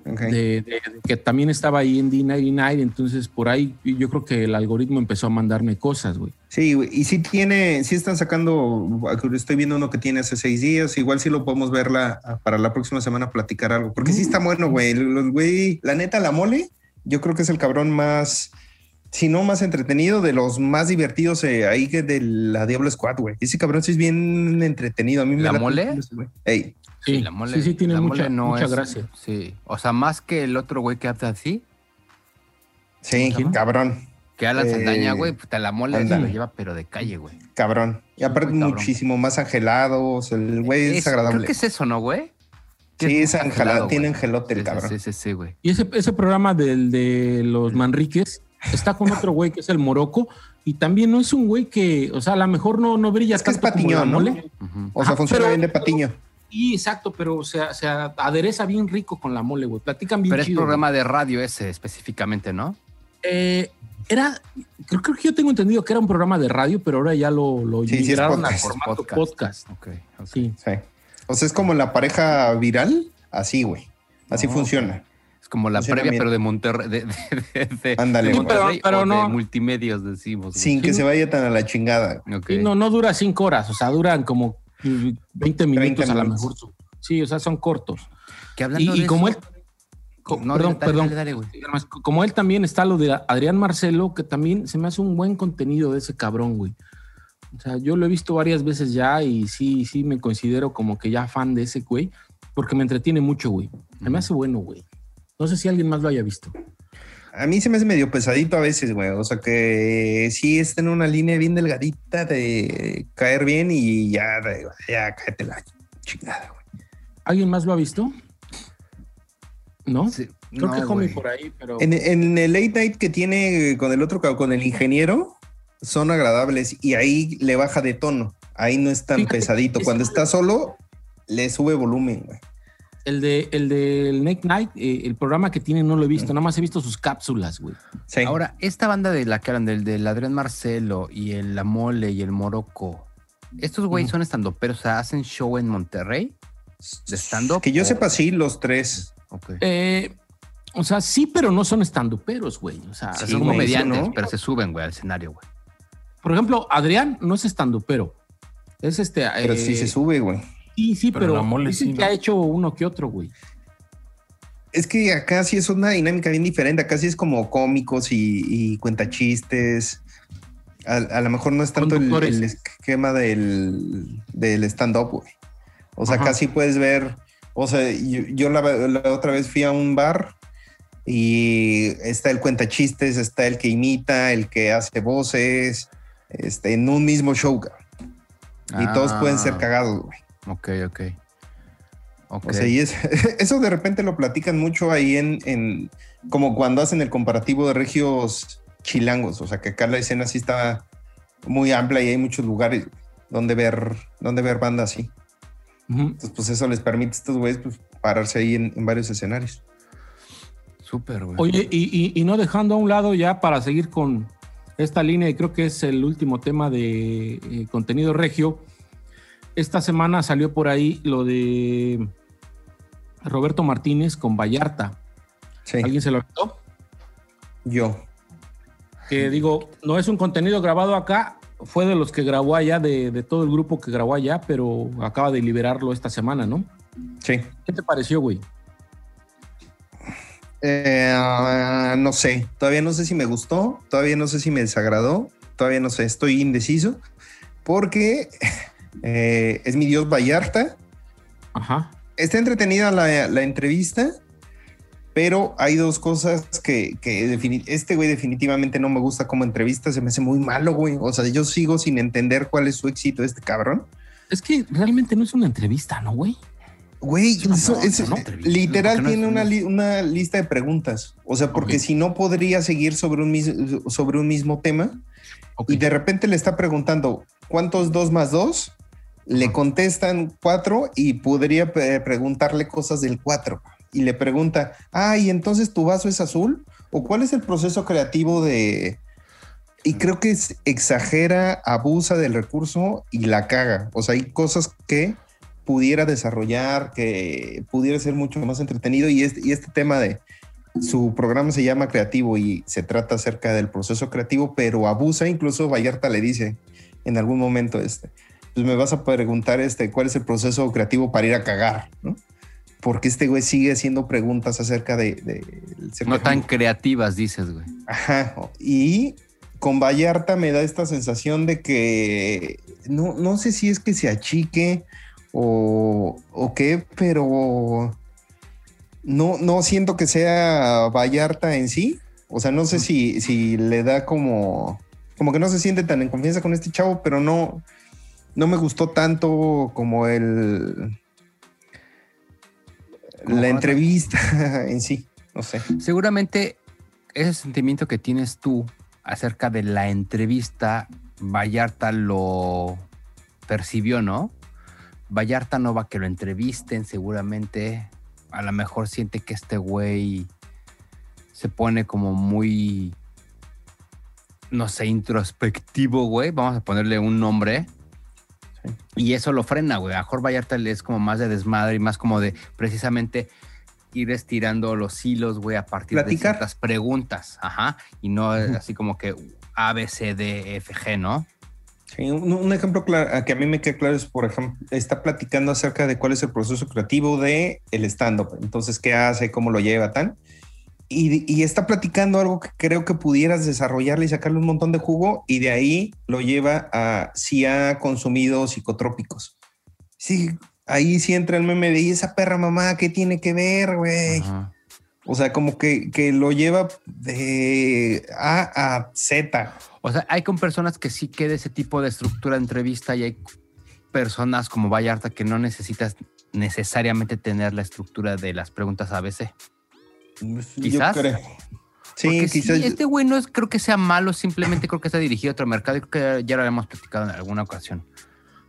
De, de- de que también estaba ahí en D99, entonces por ahí yo creo que el algoritmo empezó a mandarme cosas, güey. Sí, güey, y sí tiene, sí están sacando, estoy viendo uno que tiene hace seis días, igual sí lo podemos ver la- para la próxima semana platicar algo, porque sí está bueno, güey, los güey, la neta, la mole, yo creo que es el cabrón más, si no más entretenido, de los más divertidos eh, ahí que de la Diablo Squad, güey. Ese cabrón sí es bien entretenido, a mí me ¿La mole? Ey, Sí, la mole, sí, sí, tiene la mucha, mole no mucha es- gracia. Sí, o sea, más que el otro güey que habla así, sí, cabrón, que Alan Eh, Saldaña, güey, puta, la mole se lo lleva, pero de calle, güey. cabrón. Y aparte cabrón. muchísimo más angelados, el güey es, Es- agradable. Creo que es eso, ¿no, güey? Sí, es muy angelado, angelado, tiene angelote el Sí, cabrón. Sí, sí, sí, güey. Y ese, ese programa del de los Manriques está con otro güey que es el Moroco y también no es un güey que, o sea, a lo mejor no, no brilla Es que es como la ¿no? mole. Ujú. O sea, Ajá, funciona pero- bien de patiño. Y exacto, pero se, se adereza bien rico con la mole, güey. Platican bien Pero es chido. programa de radio ese específicamente, ¿no? Eh, era, creo, creo que yo tengo entendido que era un programa de radio, pero ahora ya lo, lo Sí, sí, es a formato podcast. podcast. Ok, ok. Sí. Sí. O sea, es como la pareja viral, así, güey. Así Oh, funciona. Es como la Funciona previa, bien. pero de Monterrey. De, de, de- de- Ándale, de. Monterrey Pero- pero o no. de multimedios, decimos. güey. Sin que se vaya tan a la chingada. Ok. Y no, no dura cinco horas, o sea, duran como 20 minutos a lo mejor. Sí, o sea, son cortos. Que hablando Y, y de como él, eso- co- No, perdón, dale, perdón. dale, como él también está lo de Adrián Marcelo, que también se me hace un buen contenido de ese cabrón, güey. O sea, yo lo he visto varias veces ya y sí, sí me considero como que ya fan de ese güey, porque me entretiene mucho, güey. Se me hace bueno, güey. No sé si alguien más lo haya visto. A mí se me hace medio pesadito a veces, güey. O sea que sí está en una línea bien delgadita de caer bien y ya, ya cáete la chingada, güey. ¿Alguien más lo ha visto? ¿No? Sí, Creo no, que Homie por ahí, pero... En, en el late night que tiene con el otro, con el ingeniero, son agradables y ahí le baja de tono. Ahí no es tan Fíjate, pesadito. es- Cuando está solo, le sube volumen, güey. El de el del Night Night, eh, el programa que tiene no lo he visto, nada más he visto sus cápsulas, güey. Sí. Ahora, esta banda de la que eran del, del Adrián Marcelo y el La Mole y el Morocco, estos güeyes Ujú. son estando, pero o sea, hacen show en Monterrey de stand-up. Que yo o- sepa, sí, los tres. Ok. Eh, o sea, sí, pero no son estanduperos, güey. O sea, sí, son güey, comediantes, ¿no? pero se suben, güey, al escenario, güey. por ejemplo, Adrián no es estandupero. Es este. Pero eh, sí se sube, güey. Sí, sí, Pero pero, la mole dicen sí, que ¿no? ha hecho uno que otro, güey. Es que acá sí es una dinámica bien diferente. Acá sí es como cómicos y, y cuentachistes. A, a lo mejor no es tanto el, el esquema del, del stand-up, güey. O sea, Ajá. acá sí puedes ver. O sea, yo, yo la, la otra vez fui a un bar y está el cuentachistes, está el que imita, el que hace voces, este, en un mismo show. cabrón. Y todos pueden ser Ah, cagados, güey. Ok, ok. Ok. O sea, y es, *laughs* eso de repente lo platican mucho ahí en, en, como cuando hacen el comparativo de regios chilangos. O sea, que acá la escena sí está muy amplia y hay muchos lugares donde ver, donde ver banda así. Entonces, pues eso les permite a estos güeyes pues, pararse ahí en, en varios escenarios. Súper, güey. Oye, y, y- y no dejando a un lado ya para seguir con esta línea, y creo que es el último tema de eh, contenido regio. Esta semana salió por ahí lo de Roberto Martínez con Vallarta. Sí, ¿Alguien se lo notó? yo. Que digo, no es un contenido grabado acá, fue de los que grabó allá, de, de todo el grupo que grabó allá, pero acaba de liberarlo esta semana, ¿no? Sí. ¿Qué te pareció, güey? Eh, no sé, todavía no sé si me gustó, todavía no sé si me desagradó, todavía no sé, estoy indeciso porque eh, es mi dios Vallarta. Ajá. Está entretenida la, la entrevista, pero hay dos cosas que, que este güey definitivamente no me gusta como entrevista, se me hace muy malo, güey. O sea, yo sigo sin entender cuál es su éxito este cabrón. Es que realmente no es una entrevista, ¿no, güey? Güey, No, eso- no, es- no, entrevista, literal tiene una, li- una lista de preguntas. O sea, porque si no podría seguir sobre un, mis- sobre un mismo tema y de repente le está preguntando cuántos dos más dos, le contestan cuatro y podría pe- preguntarle cosas del cuatro. Y le pregunta, ah, ¿y entonces tu vaso es azul? ¿O cuál es el proceso creativo de...? Y creo que es- exagera, abusa del recurso y la caga. O sea, hay cosas que pudiera desarrollar, que pudiera ser mucho más entretenido. Y este, y este tema de su programa se llama Creativo y se trata acerca del proceso creativo, pero abusa. Incluso Vallarta le dice en algún momento, este, pues me vas a preguntar este, cuál es el proceso creativo para ir a cagar, ¿no? Porque este güey sigue haciendo preguntas acerca de... de- No tan creativas, dices, güey. Ajá. Y con Vallarta me da esta sensación de que no, no sé si es que se achique o, o qué, pero no, no siento que sea Vallarta en sí. O sea, no sé si, si le da como, como que no se siente tan en confianza con este chavo, pero no, no me gustó tanto como el Como la entrevista *laughs* en sí. No sé. Seguramente ese sentimiento que tienes tú acerca de la entrevista, Vallarta lo percibió, ¿no? Vallarta no va a que lo entrevisten, seguramente. A lo mejor siente que este güey se pone como muy no sé, introspectivo, güey. Vamos a ponerle un nombre. Y eso lo frena, güey. A Jorge Vallarta le es como más de desmadre y más como de precisamente ir estirando los hilos, güey, a partir Platicar. de ciertas preguntas. Ajá. Y no así como que A, B, C, D, F, G, ¿no? Sí, un, un ejemplo claro, que a mí me queda claro es, por ejemplo, está platicando acerca de cuál es el proceso creativo de el stand-up. Entonces, qué hace, cómo lo lleva, tan. Y, y está platicando algo que creo que pudieras desarrollarle y sacarle un montón de jugo y de ahí lo lleva a si ha consumido psicotrópicos. Sí, ahí sí entra el meme de "¿Y esa perra mamá, ¿qué tiene que ver, güey? O sea, como que, que lo lleva de A a Z. O sea, hay con personas que sí queda ese tipo de estructura de entrevista y hay personas como Vallarta que no necesitas necesariamente tener la estructura de las preguntas ABC. Quizás. Yo creo. Sí, Porque sí, quizás. este güey no es, creo que sea malo, simplemente creo que está dirigido a otro mercado y creo que ya lo habíamos platicado en alguna ocasión.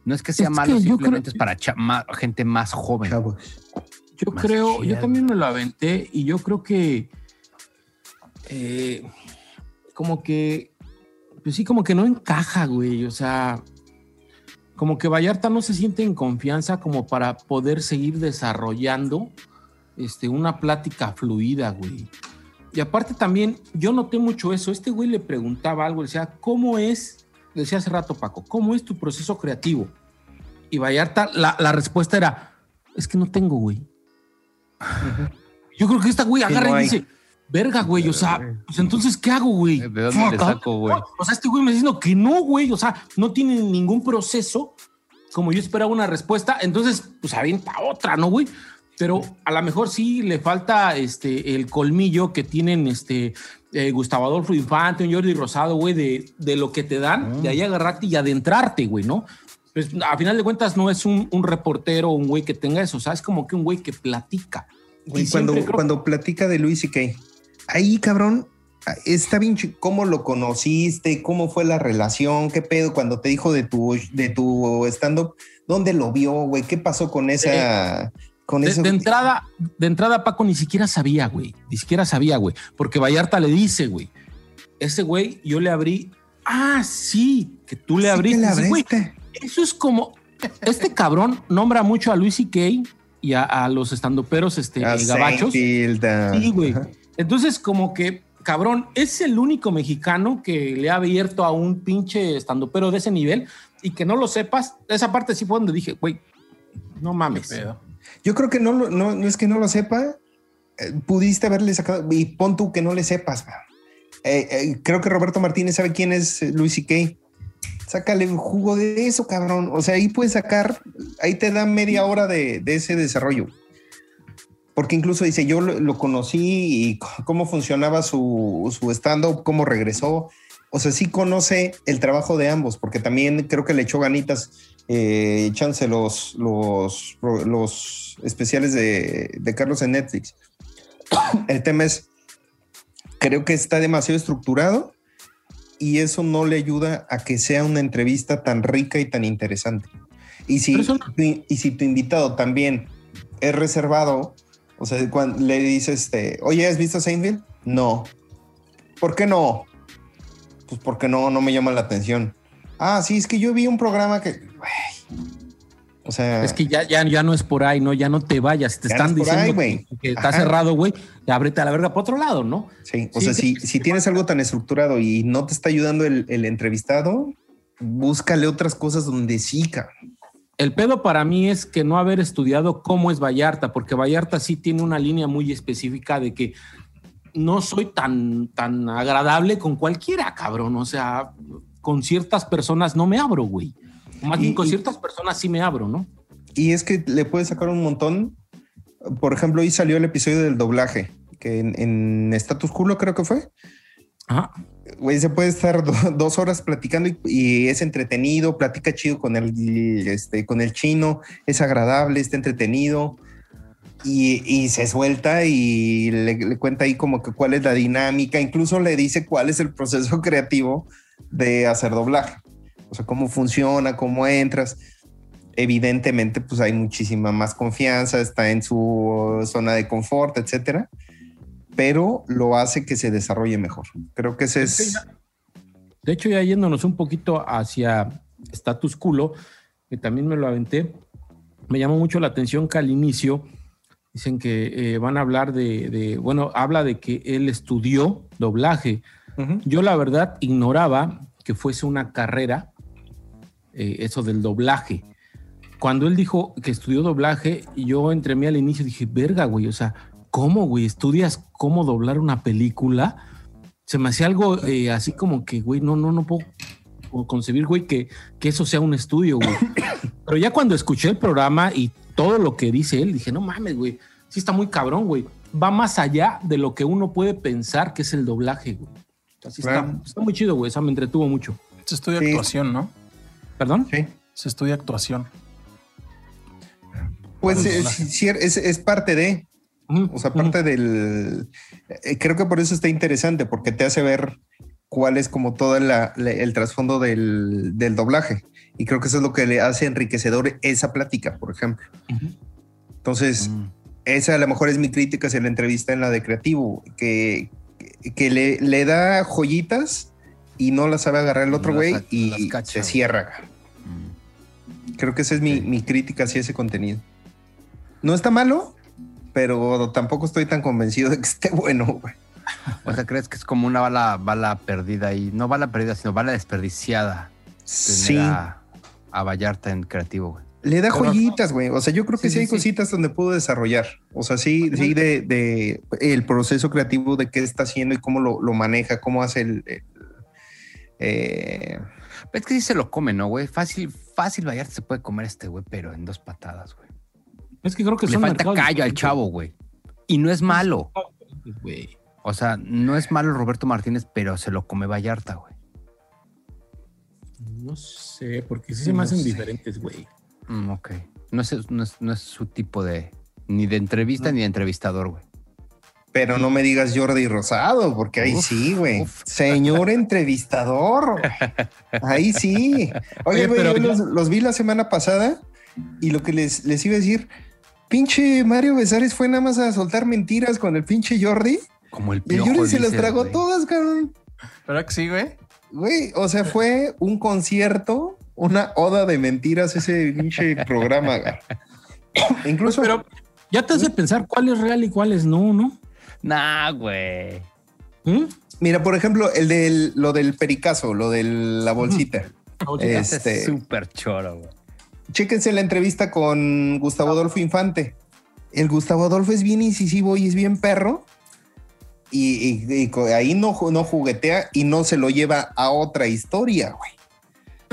No es que sea Es malo, que simplemente creo- es para cha- ma- gente más joven. Chavos. Yo Más creo, yo también me lo aventé y yo creo que eh, como que, pues sí, como que no encaja, güey. O sea, como que Vallarta no se siente en confianza como para poder seguir desarrollando este, una plática fluida, güey. Y aparte también, yo noté mucho eso. Este güey le preguntaba algo, le decía, ¿cómo es? Le decía hace rato, Paco, ¿cómo es tu proceso creativo? Y Vallarta, la, la respuesta era, es que no tengo, güey. Yo creo que esta güey Sí, agarra no y dice, verga, güey, o sea, pues entonces, ¿qué hago, güey? ¿De dónde le Fuck, ¿ah? saco, güey? O sea, este güey me está diciendo que no, güey, o sea, no tiene ningún proceso como yo esperaba una respuesta, entonces, pues avienta otra, ¿no, güey? Pero a lo mejor sí le falta este, el colmillo que tienen este, eh, Gustavo Adolfo Infante, un Jordi Rosado, güey, de, de lo que te dan, de ahí agarrarte y adentrarte, güey, ¿no? Pues a final de cuentas no es un, un reportero un güey que tenga eso, o sea, es como que un güey que platica. Güey, Y cuando, creo- cuando platica de Luis y Kay, ahí cabrón, está bien, ¿cómo lo conociste? ¿Cómo fue la relación? ¿Qué pedo cuando te dijo de tu, de tu stand-up? ¿Dónde lo vio, güey? ¿Qué pasó con esa... con De, eso? de entrada, de entrada, Paco ni siquiera sabía, güey. Ni siquiera sabía, güey. Porque Vallarta le dice, güey. Ese güey, yo le abrí. Ah, sí, que tú le Sí que abriste. le güey, abriste. eso es como. Este cabrón nombra mucho a Luis y Kay y a, a los estandoperos este, A gabachos. Sí, güey. Entonces, como que, cabrón, es el único mexicano que le ha abierto a un pinche estandopero de ese nivel y que no lo sepas. Esa parte sí fue donde dije, güey, no mames. Pedo. Yo creo que no, no, no es que no lo sepa, eh, pudiste haberle sacado, y pon tú que no le sepas. Eh, eh, creo que Roberto Martínez sabe quién es Luis Kay. Sácale jugo de eso, cabrón. O sea, ahí puedes sacar, ahí te da media hora de, de ese desarrollo. Porque incluso dice, yo lo, conocí y cómo funcionaba su, su stand-up, cómo regresó. O sea, sí conoce el trabajo de ambos, porque también creo que le echó ganitas eh, echándose los, los, los especiales de, de Carlos en Netflix. *coughs* El tema es, creo que está demasiado estructurado y eso no le ayuda a que sea una entrevista tan rica y tan interesante. Y si, eso- tu- y si tu invitado también es reservado, o sea, cuando le dices, este, oye, ¿has visto Seinfeld? No. ¿Por qué no? Pues porque no, no me llama la atención. Ah, sí, es que yo vi un programa que... O sea... Es que ya, ya, ya no es por ahí, ¿no? Ya no te vayas. Te están no es por diciendo ahí, que- está cerrado, güey. Ábrete a la verga por otro lado, ¿no? Sí, o Sí, sea, si, si tienes algo tan estructurado y no te está ayudando el, el entrevistado, búscale otras cosas donde sí, cabrón. El pedo para mí es que no haber estudiado cómo es Vallarta, porque Vallarta sí tiene una línea muy específica de que no soy tan, tan agradable con cualquiera, cabrón. O sea, con ciertas personas no me abro, güey. Más Y- bien con ciertas personas sí me abro, ¿no? Y es que le puedes sacar un montón. Por ejemplo, hoy salió el episodio del doblaje, que en, en Status Culo creo que fue. Ajá. Güey, se puede estar do- dos horas platicando y, y es entretenido, platica chido con el, este, con el chino, es agradable, está entretenido y, y se suelta y le, le cuenta ahí como que cuál es la dinámica, incluso le dice cuál es el proceso *laughs* creativo de hacer doblaje, o sea, cómo funciona, cómo entras. Evidentemente, pues hay muchísima más confianza, está en su zona de confort, etcétera pero lo hace que se desarrolle mejor. Creo que ese Es De hecho, ya yéndonos un poquito hacia Status Culo, que también me lo aventé, me llamó mucho la atención que al inicio dicen que eh, van a hablar de, de- bueno, habla de que él estudió doblaje. Yo la verdad ignoraba que fuese una carrera, eh, eso del doblaje. Cuando él dijo que estudió doblaje, yo entre mí al inicio dije, verga, güey, o sea, ¿cómo, güey? ¿Estudias cómo doblar una película? Se me hacía algo eh, así como que, güey, no, no, no puedo concebir, güey, que, que eso sea un estudio, güey. *laughs* Pero ya cuando escuché el programa y todo lo que dice él, dije, no mames, güey, sí está muy cabrón, güey. Va más allá de lo que uno puede pensar que es el doblaje, güey. Así está, muy chido, güey. Esa me entretuvo mucho. Se estudia Sí. actuación, ¿no? ¿Perdón? Sí. Se estudia actuación. Pues Bueno, es, sí, es, es parte de, o sea, parte del... eh, creo que por eso está interesante, porque te hace ver cuál es como todo la- la- el trasfondo del, del doblaje. Y creo que eso es lo que le hace enriquecedor esa plática, por ejemplo. Entonces, Mm. esa a lo mejor es mi crítica hacia la entrevista en la de creativo, que, que le, le da joyitas y no las sabe agarrar el otro güey y cacha, se cierra. Mm. Creo que esa es mi, Ok. mi crítica hacia ese contenido. No está malo, pero tampoco estoy tan convencido de que esté bueno. güey. O sea, ¿crees que es como una bala, bala perdida y no bala perdida, sino bala desperdiciada? Sí, A, a Vallarta en creativo, güey. le da Pero- joyitas, güey. O sea, yo creo que Sí, sí, sí, hay sí. cositas donde pudo desarrollar. O sea, sí, sí, de, de el proceso creativo de qué está haciendo y cómo lo, lo maneja, cómo hace el. Eh, Es que sí se lo come, ¿no, güey? Fácil, fácil Vallarta se puede comer este güey, pero en dos patadas, güey. Es que creo que Le son falta callo al chavo, güey. Y no es malo. Güey. O sea, no es malo Roberto Martínez, pero se lo come Vallarta, güey. No sé, porque sí se me hacen diferentes, güey. Mm, ok. No es, no, es, no es su tipo de. Ni de entrevista ni de entrevistador, güey. Pero no me digas Jordi Rosado, porque ahí Uf, sí, güey. Señor entrevistador. Ahí sí. Oye, güey, pero yo yo- los, los vi la semana pasada y lo que les, les iba a decir, pinche Mario Besares fue nada más a soltar mentiras con el pinche Jordi. Como el Y el piojo. Jordi se las tragó todas, cabrón. ¿Verdad que sí, güey? Güey, o sea, fue un concierto, una oda de mentiras ese pinche programa. güey. Incluso, Pero ya te hace pensar cuál es real y cuál es no, ¿no? Nah, güey. ¿Mm? mira, por ejemplo, el del, lo del pericazo, lo de la bolsita. Ese Este- es súper choro, güey. Chéquense la entrevista con Gustavo Adolfo Infante. El Gustavo Adolfo es bien incisivo y es bien perro. Y, y- y co- ahí no, no juguetea y no se lo lleva a otra historia, güey.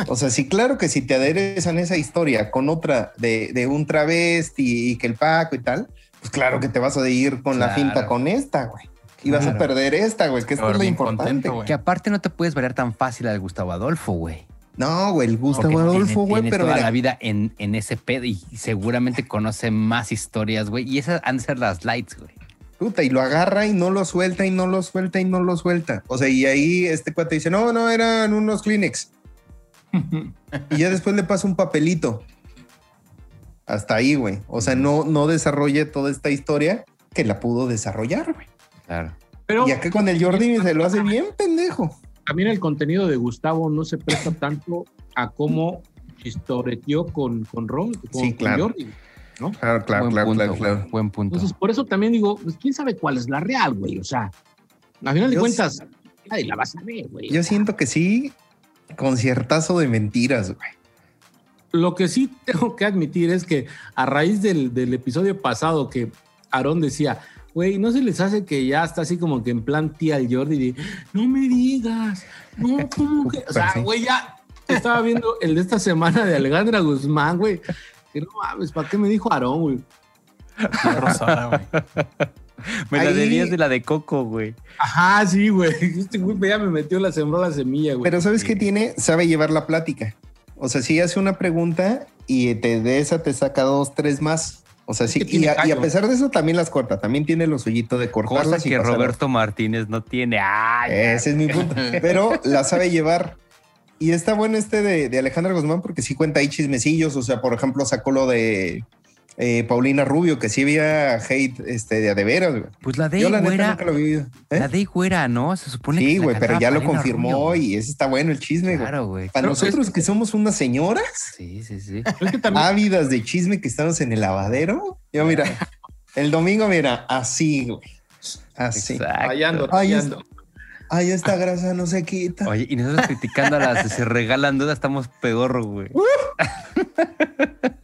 O sea, sí, claro que si te aderezan esa historia con otra de, de un travesti y que el Paco y tal, pues claro que te vas a ir con la finta con esta, güey. Y vas a perder esta, güey, que esto es lo importante. contento, güey. Que aparte no te puedes variar tan fácil al Gustavo Adolfo, güey. No, güey, el Gustavo Porque Adolfo, tiene- güey, tiene pero toda mira, la vida en, en ese pedo y seguramente conoce más historias, güey. Y esas han de ser las lights, güey. Puta, y lo agarra y no lo suelta y no lo suelta y no lo suelta. O sea, y ahí este cuate dice, no, no, eran unos Kleenex. *laughs* y ya después le pasa un papelito. Hasta ahí, güey. O sea, no, no desarrolla toda esta historia que la pudo desarrollar, güey. Claro. Pero Y acá con el Jordi se lo hace bien pendejo. también el contenido de Gustavo no se presta tanto a cómo chistoreteó con, con Ron, con, Sí, con. Jordi, ¿no? Claro, claro, buen claro, punto, claro, claro. Buen punto. Entonces, por eso también digo, pues, quién sabe cuál es la real, güey. O sea, a final de Yo cuentas, nadie la va a saber, güey. Yo siento que sí, conciertazo de mentiras, güey. Lo que sí tengo que admitir es que a raíz del, del episodio pasado que Aarón decía, güey, ¿no se les hace que ya está así como que en plan tía el Jordi de, no me digas, no, ¿cómo que? O sea, güey, ya estaba viendo el de esta semana de Alejandra Guzmán, güey. Que no mames, ¿para qué me dijo Aarón, güey? La rosada, güey. Me la debías de la de Coco, güey. Ajá, sí, güey. *laughs* Este güey ya me metió, la sembró la semilla, güey. Pero ¿sabes qué tiene? Sabe llevar la plática. O sea, si hace una pregunta y te, de esa te saca dos, tres más. O sea, sí, y a, y a callo. pesar de eso también las corta. También tiene lo suyito de Cosa cortarlas y que pasarlas. Roberto Martínez no tiene. ¡Ay! Ese es mi punto. Pero la sabe llevar. Y está bueno este de, de Alejandra Guzmán porque sí cuenta ahí chismecillos. O sea, por ejemplo, sacó lo de eh, Paulina Rubio, que sí había hate este, de a de veras, güey. Pues la de Yo la neta güera, nunca lo vi. ¿eh? la de güera, ¿no? Se supone que Sí, güey, pero ya lo confirmó Rubio, y ese está bueno el chisme, güey. Claro, güey. Para Pero nosotros es- que somos unas señoras Sí, sí, sí. Es que también, ávidas de chisme que estamos en el lavadero, yo mira, *laughs* el domingo, mira, así, güey. Así. Exacto. fallando, fallando. Ay, esta grasa no se quita. Oye, y nosotros criticando a las que se regalan dudas, estamos peor, güey.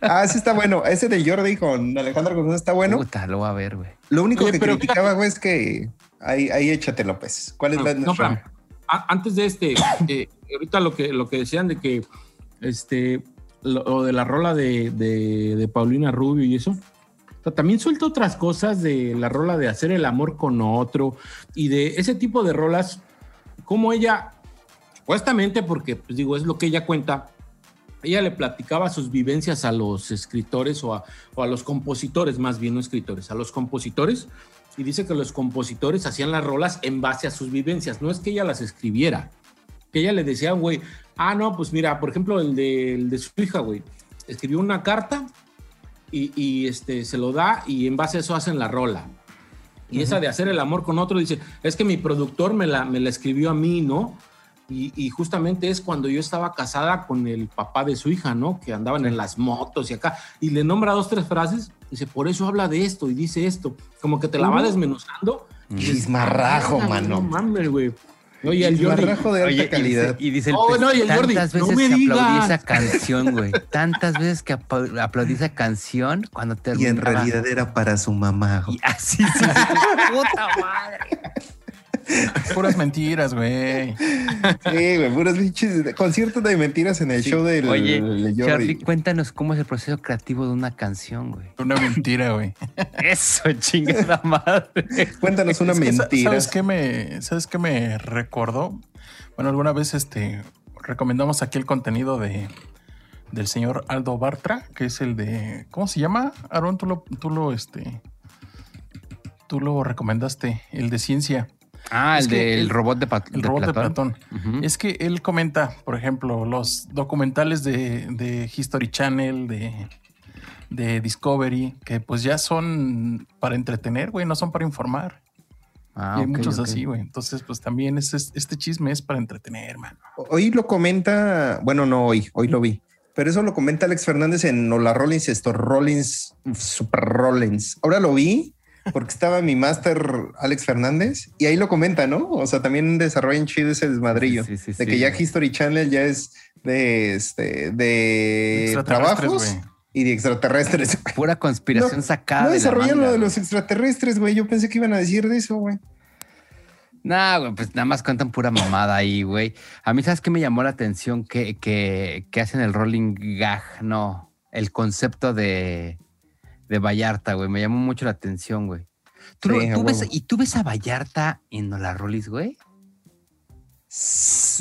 Ah, ese está bueno. Ese de Jordi con Alejandro González está bueno. Puta, lo voy a ver, güey. Lo único Oye, que pero criticaba, güey, es que ahí, ahí échatelo, pues. ¿Cuál es No, la no, nuestra? antes de este, eh, ahorita lo que, lo que decían de que este, lo, lo de la rola de, de- de Paulina Rubio y eso. También suelta otras cosas de la rola de hacer el amor con otro y de ese tipo de rolas, como ella, supuestamente, porque pues digo, es lo que ella cuenta, ella le platicaba sus vivencias a los escritores o a, o a los compositores, más bien no escritores, a los compositores, y dice que los compositores hacían las rolas en base a sus vivencias, no es que ella las escribiera, que ella le decía, güey, ah, no, pues mira, por ejemplo, el de, el de su hija, güey, escribió una carta y, y, este, se lo da y en base a eso hacen la rola. Y esa de hacer el amor con otro, dice, es que mi productor me la, me la escribió a mí, ¿no? Y, y justamente es cuando yo estaba casada con el papá de su hija, ¿no? Que andaban en las motos y acá. Y le nombra dos, tres frases. Dice, por eso habla de esto y dice esto. Como que te la va desmenuzando. Chismarrajo, "Ah, mano. No mames, güey. Oye, el Jordi. De alta Oye, y calidad. dice, y dice el Oh, pez, no, y el Jordi, tantas no veces que aplaudí esa canción, güey. Tantas veces que apl- aplaudí esa canción cuando te y en realidad era para su mamá. güey. Y así, sí, sí, sí. Puta madre. Puras mentiras, güey. Sí, güey, puros pinches conciertos de mentiras en el Sí. show del Oye, de Jordi. Charlie, cuéntanos cómo es el proceso creativo de una canción, güey. Una mentira, güey. Eso, chingada madre. Cuéntanos una Es que, sa- mentira. ¿Sabes qué me, sabes qué me recordó? Bueno, alguna vez este recomendamos aquí el contenido de del señor Aldo Bartra, que es el de ¿cómo se llama? Aaron, tú lo, tú lo este tú lo recomendaste, el de ciencia, Ah, Es el del el- robot de, Pat- el de robot Platón. de Platón. Es que él comenta, por ejemplo, los documentales de, de History Channel, de, de Discovery, que pues ya son para entretener, güey, no son para informar. Ah, y hay muchos así, güey. Entonces, pues también es, es- este chisme es para entretener, mano. Hoy lo comenta, bueno, no hoy, hoy lo vi. Pero eso lo comenta Alex Fernández en Hola Rollins, esto Rollins, Super Rollins. Ahora lo vi porque estaba mi máster Alex Fernández y ahí lo comenta, ¿no? O sea, también desarrollan chido ese desmadrillo Sí, sí, sí, de que ya. History Channel ya es de este de Extraterrestres, trabajos güey. y de extraterrestres. *laughs* Pura conspiración No, sacada. No de la desarrollan manga, lo de los extraterrestres, güey. Yo pensé que iban a decir de eso, güey. Nah, güey, pues nada más cuentan pura mamada ahí, güey. A mí, ¿sabes qué me llamó la atención? Que, que, que hacen el rolling gag, no, el concepto de, de Vallarta, güey. Me llamó mucho la atención, güey. ¿Tú, Sí, lo- a tú ves, huevo. ¿Y tú ves a Vallarta en Nola Rollis, güey?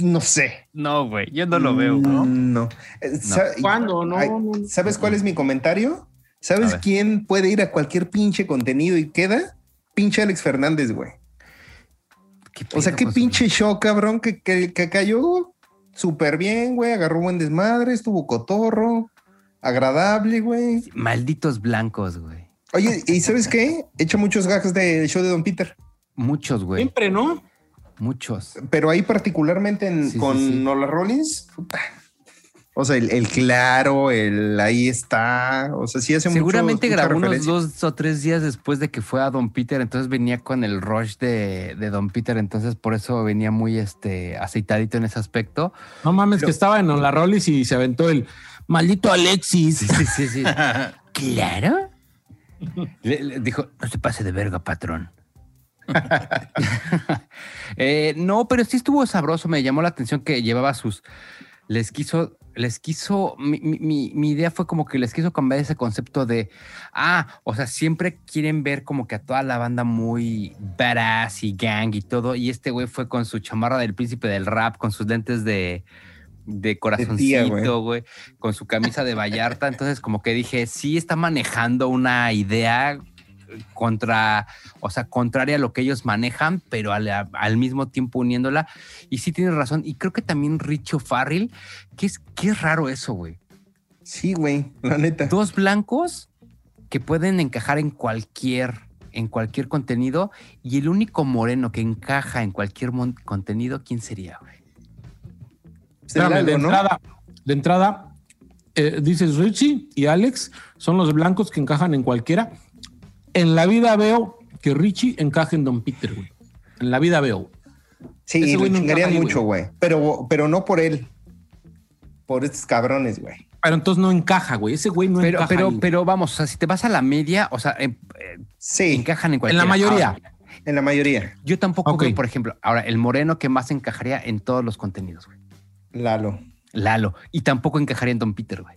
No sé. No, güey, yo ¿no? No. Eh, sa- ¿Cuándo? No, Ay, no, no. ¿Sabes cuál es mi comentario? ¿Sabes quién puede ir a cualquier pinche contenido y queda? Pinche Alex Fernández, güey. O sea, qué pinche show, cabrón, que, que, que cayó súper bien, güey. Agarró buen desmadre, estuvo cotorro, agradable, güey. Malditos blancos, güey. Oye, ¿y sabes qué? He hecho muchos gags del show de Don Peter, Muchos, güey. Siempre, ¿no? Muchos. pero ahí particularmente en- Sí, sí, con sí. Nola Rollins, puta. O sea, el, el claro, el ahí está. O sea, sí hace mucho- Seguramente grabó unos dos o tres días después de que fue a Don Peter, entonces venía con el rush de, de Don Peter, entonces por eso venía muy este aceitadito en ese aspecto. No mames, Pero- que estaba en la Rollis y se aventó el maldito Alexis. Sí, sí, sí, sí. *laughs* claro. Le- le dijo, no se pase de verga, patrón. *laughs* Eh, no, pero sí estuvo sabroso. Me llamó la atención que llevaba sus. Les quiso, les quiso. Mi- mi idea fue como que les quiso cambiar ese concepto de. Ah, o sea, siempre quieren ver como que a toda la banda muy badass y gang y todo. Y este güey fue con su chamarra del príncipe del rap, con sus lentes de. De corazoncito, güey, con su camisa de Vallarta. Entonces, como que dije, sí está manejando una idea contra, o sea, contraria a lo que ellos manejan, pero al, al mismo tiempo uniéndola. Y sí tienes razón. Y creo que también Richo Farrell, que es, qué raro eso, güey. Sí, güey, la neta. Dos blancos que pueden encajar en cualquier, en cualquier contenido y el único moreno que encaja en cualquier contenido, ¿quién sería, güey? Espérame, de ¿no? entrada, de entrada eh, dices Richie y Alex son los blancos que encajan en cualquiera. En la vida veo que Richie encaje en Don Peter, güey. En la vida veo. Sí, Ese lo güey encaja ahí, mucho, güey. Pero, pero no por él. Por estos cabrones, güey. Pero entonces no encaja, güey. Ese güey no Pero, encaja. pero, ahí. pero vamos, o sea, si te vas a la media, o sea, em- eh, Sí, encajan en en cualquier la mayoría. Ahora, en la mayoría. yo tampoco Ok. creo, por ejemplo, ahora, el moreno que más encajaría en todos los contenidos, güey. Lalo. Lalo. Y tampoco encajaría en Don Peter, güey.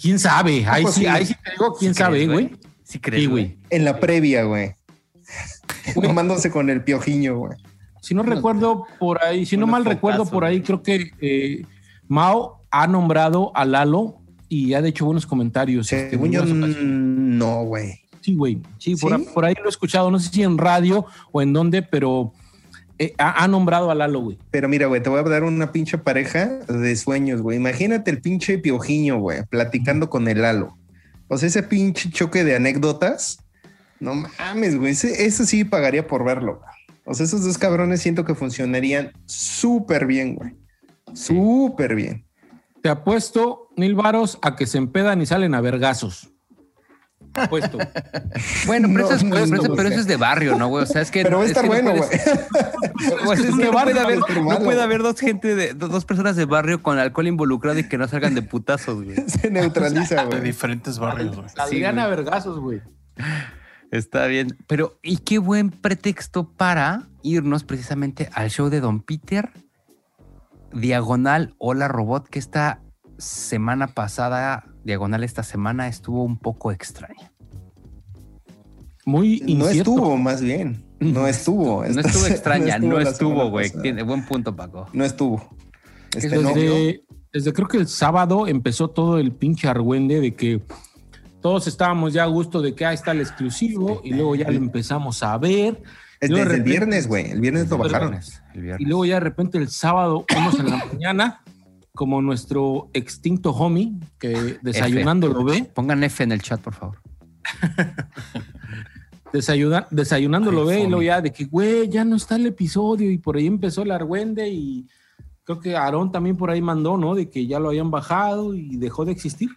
¿Quién sabe? Ahí sí, ahí sí te digo, ¿quién ¿Sí sabe, güey? Sí, crees, Sí, güey. En la previa, *laughs* güey. Tomándose con el piojiño, güey. Si no recuerdo por ahí, si no mal recuerdo por ahí, creo que eh, Mao ha nombrado a Lalo y ha hecho buenos comentarios. este, Según yo, no, güey. Sí, güey. Sí, por, ¿Sí? por ahí lo he escuchado, no sé si en radio o en dónde, pero eh, ha, ha nombrado a Lalo, güey. Pero mira, güey, te voy a dar una pinche pareja de sueños, güey. Imagínate el pinche piojiño, güey, platicando con el Lalo. O sea, ese pinche choque de anécdotas. No mames, güey. Ese, eso sí pagaría por verlo. güey. O sea, esos dos cabrones siento que funcionarían súper bien, güey. Súper bien. Te apuesto mil varos a que se empedan y salen a vergazos. Apuesto. *laughs* Bueno, pero, No, eso es, no, pero no, eso- no pero sé. eso es de barrio, ¿no, güey? O sea, es que. Pero va a estar bueno, güey. *laughs* de no puede haber, dos gente de dos personas de barrio con alcohol involucrado y que no salgan de putazos, güey. *laughs* Se neutraliza, De güey. diferentes barrios, güey. Saldrían a vergazos, güey. Está bien. Pero, ¿y qué buen pretexto para irnos precisamente al show de Don Peter? Diagonal Hola Robot, que esta semana pasada, diagonal esta semana, estuvo un poco extraña. Muy No incierto. estuvo, más bien. No *laughs* estuvo. No estuvo *laughs* extraña, no estuvo, güey. Tiene buen punto, Paco. No estuvo. Este novio. Desde, desde creo que el sábado empezó todo el pinche argüende de que todos estábamos ya a gusto de que ahí está el exclusivo y luego ya lo empezamos a ver. Es desde el viernes, güey. El viernes lo bajaron. El viernes. Y luego ya de repente el sábado, vamos en la mañana, como nuestro extinto homie, que desayunando lo ve, Pongan F en el chat, por favor. *laughs* desayuna, desayunando Ay, lo ve y luego ya de que, güey, ya no está el episodio y por ahí empezó el argüende y creo que Aarón también por ahí mandó, ¿no? De que ya lo habían bajado y dejó de existir.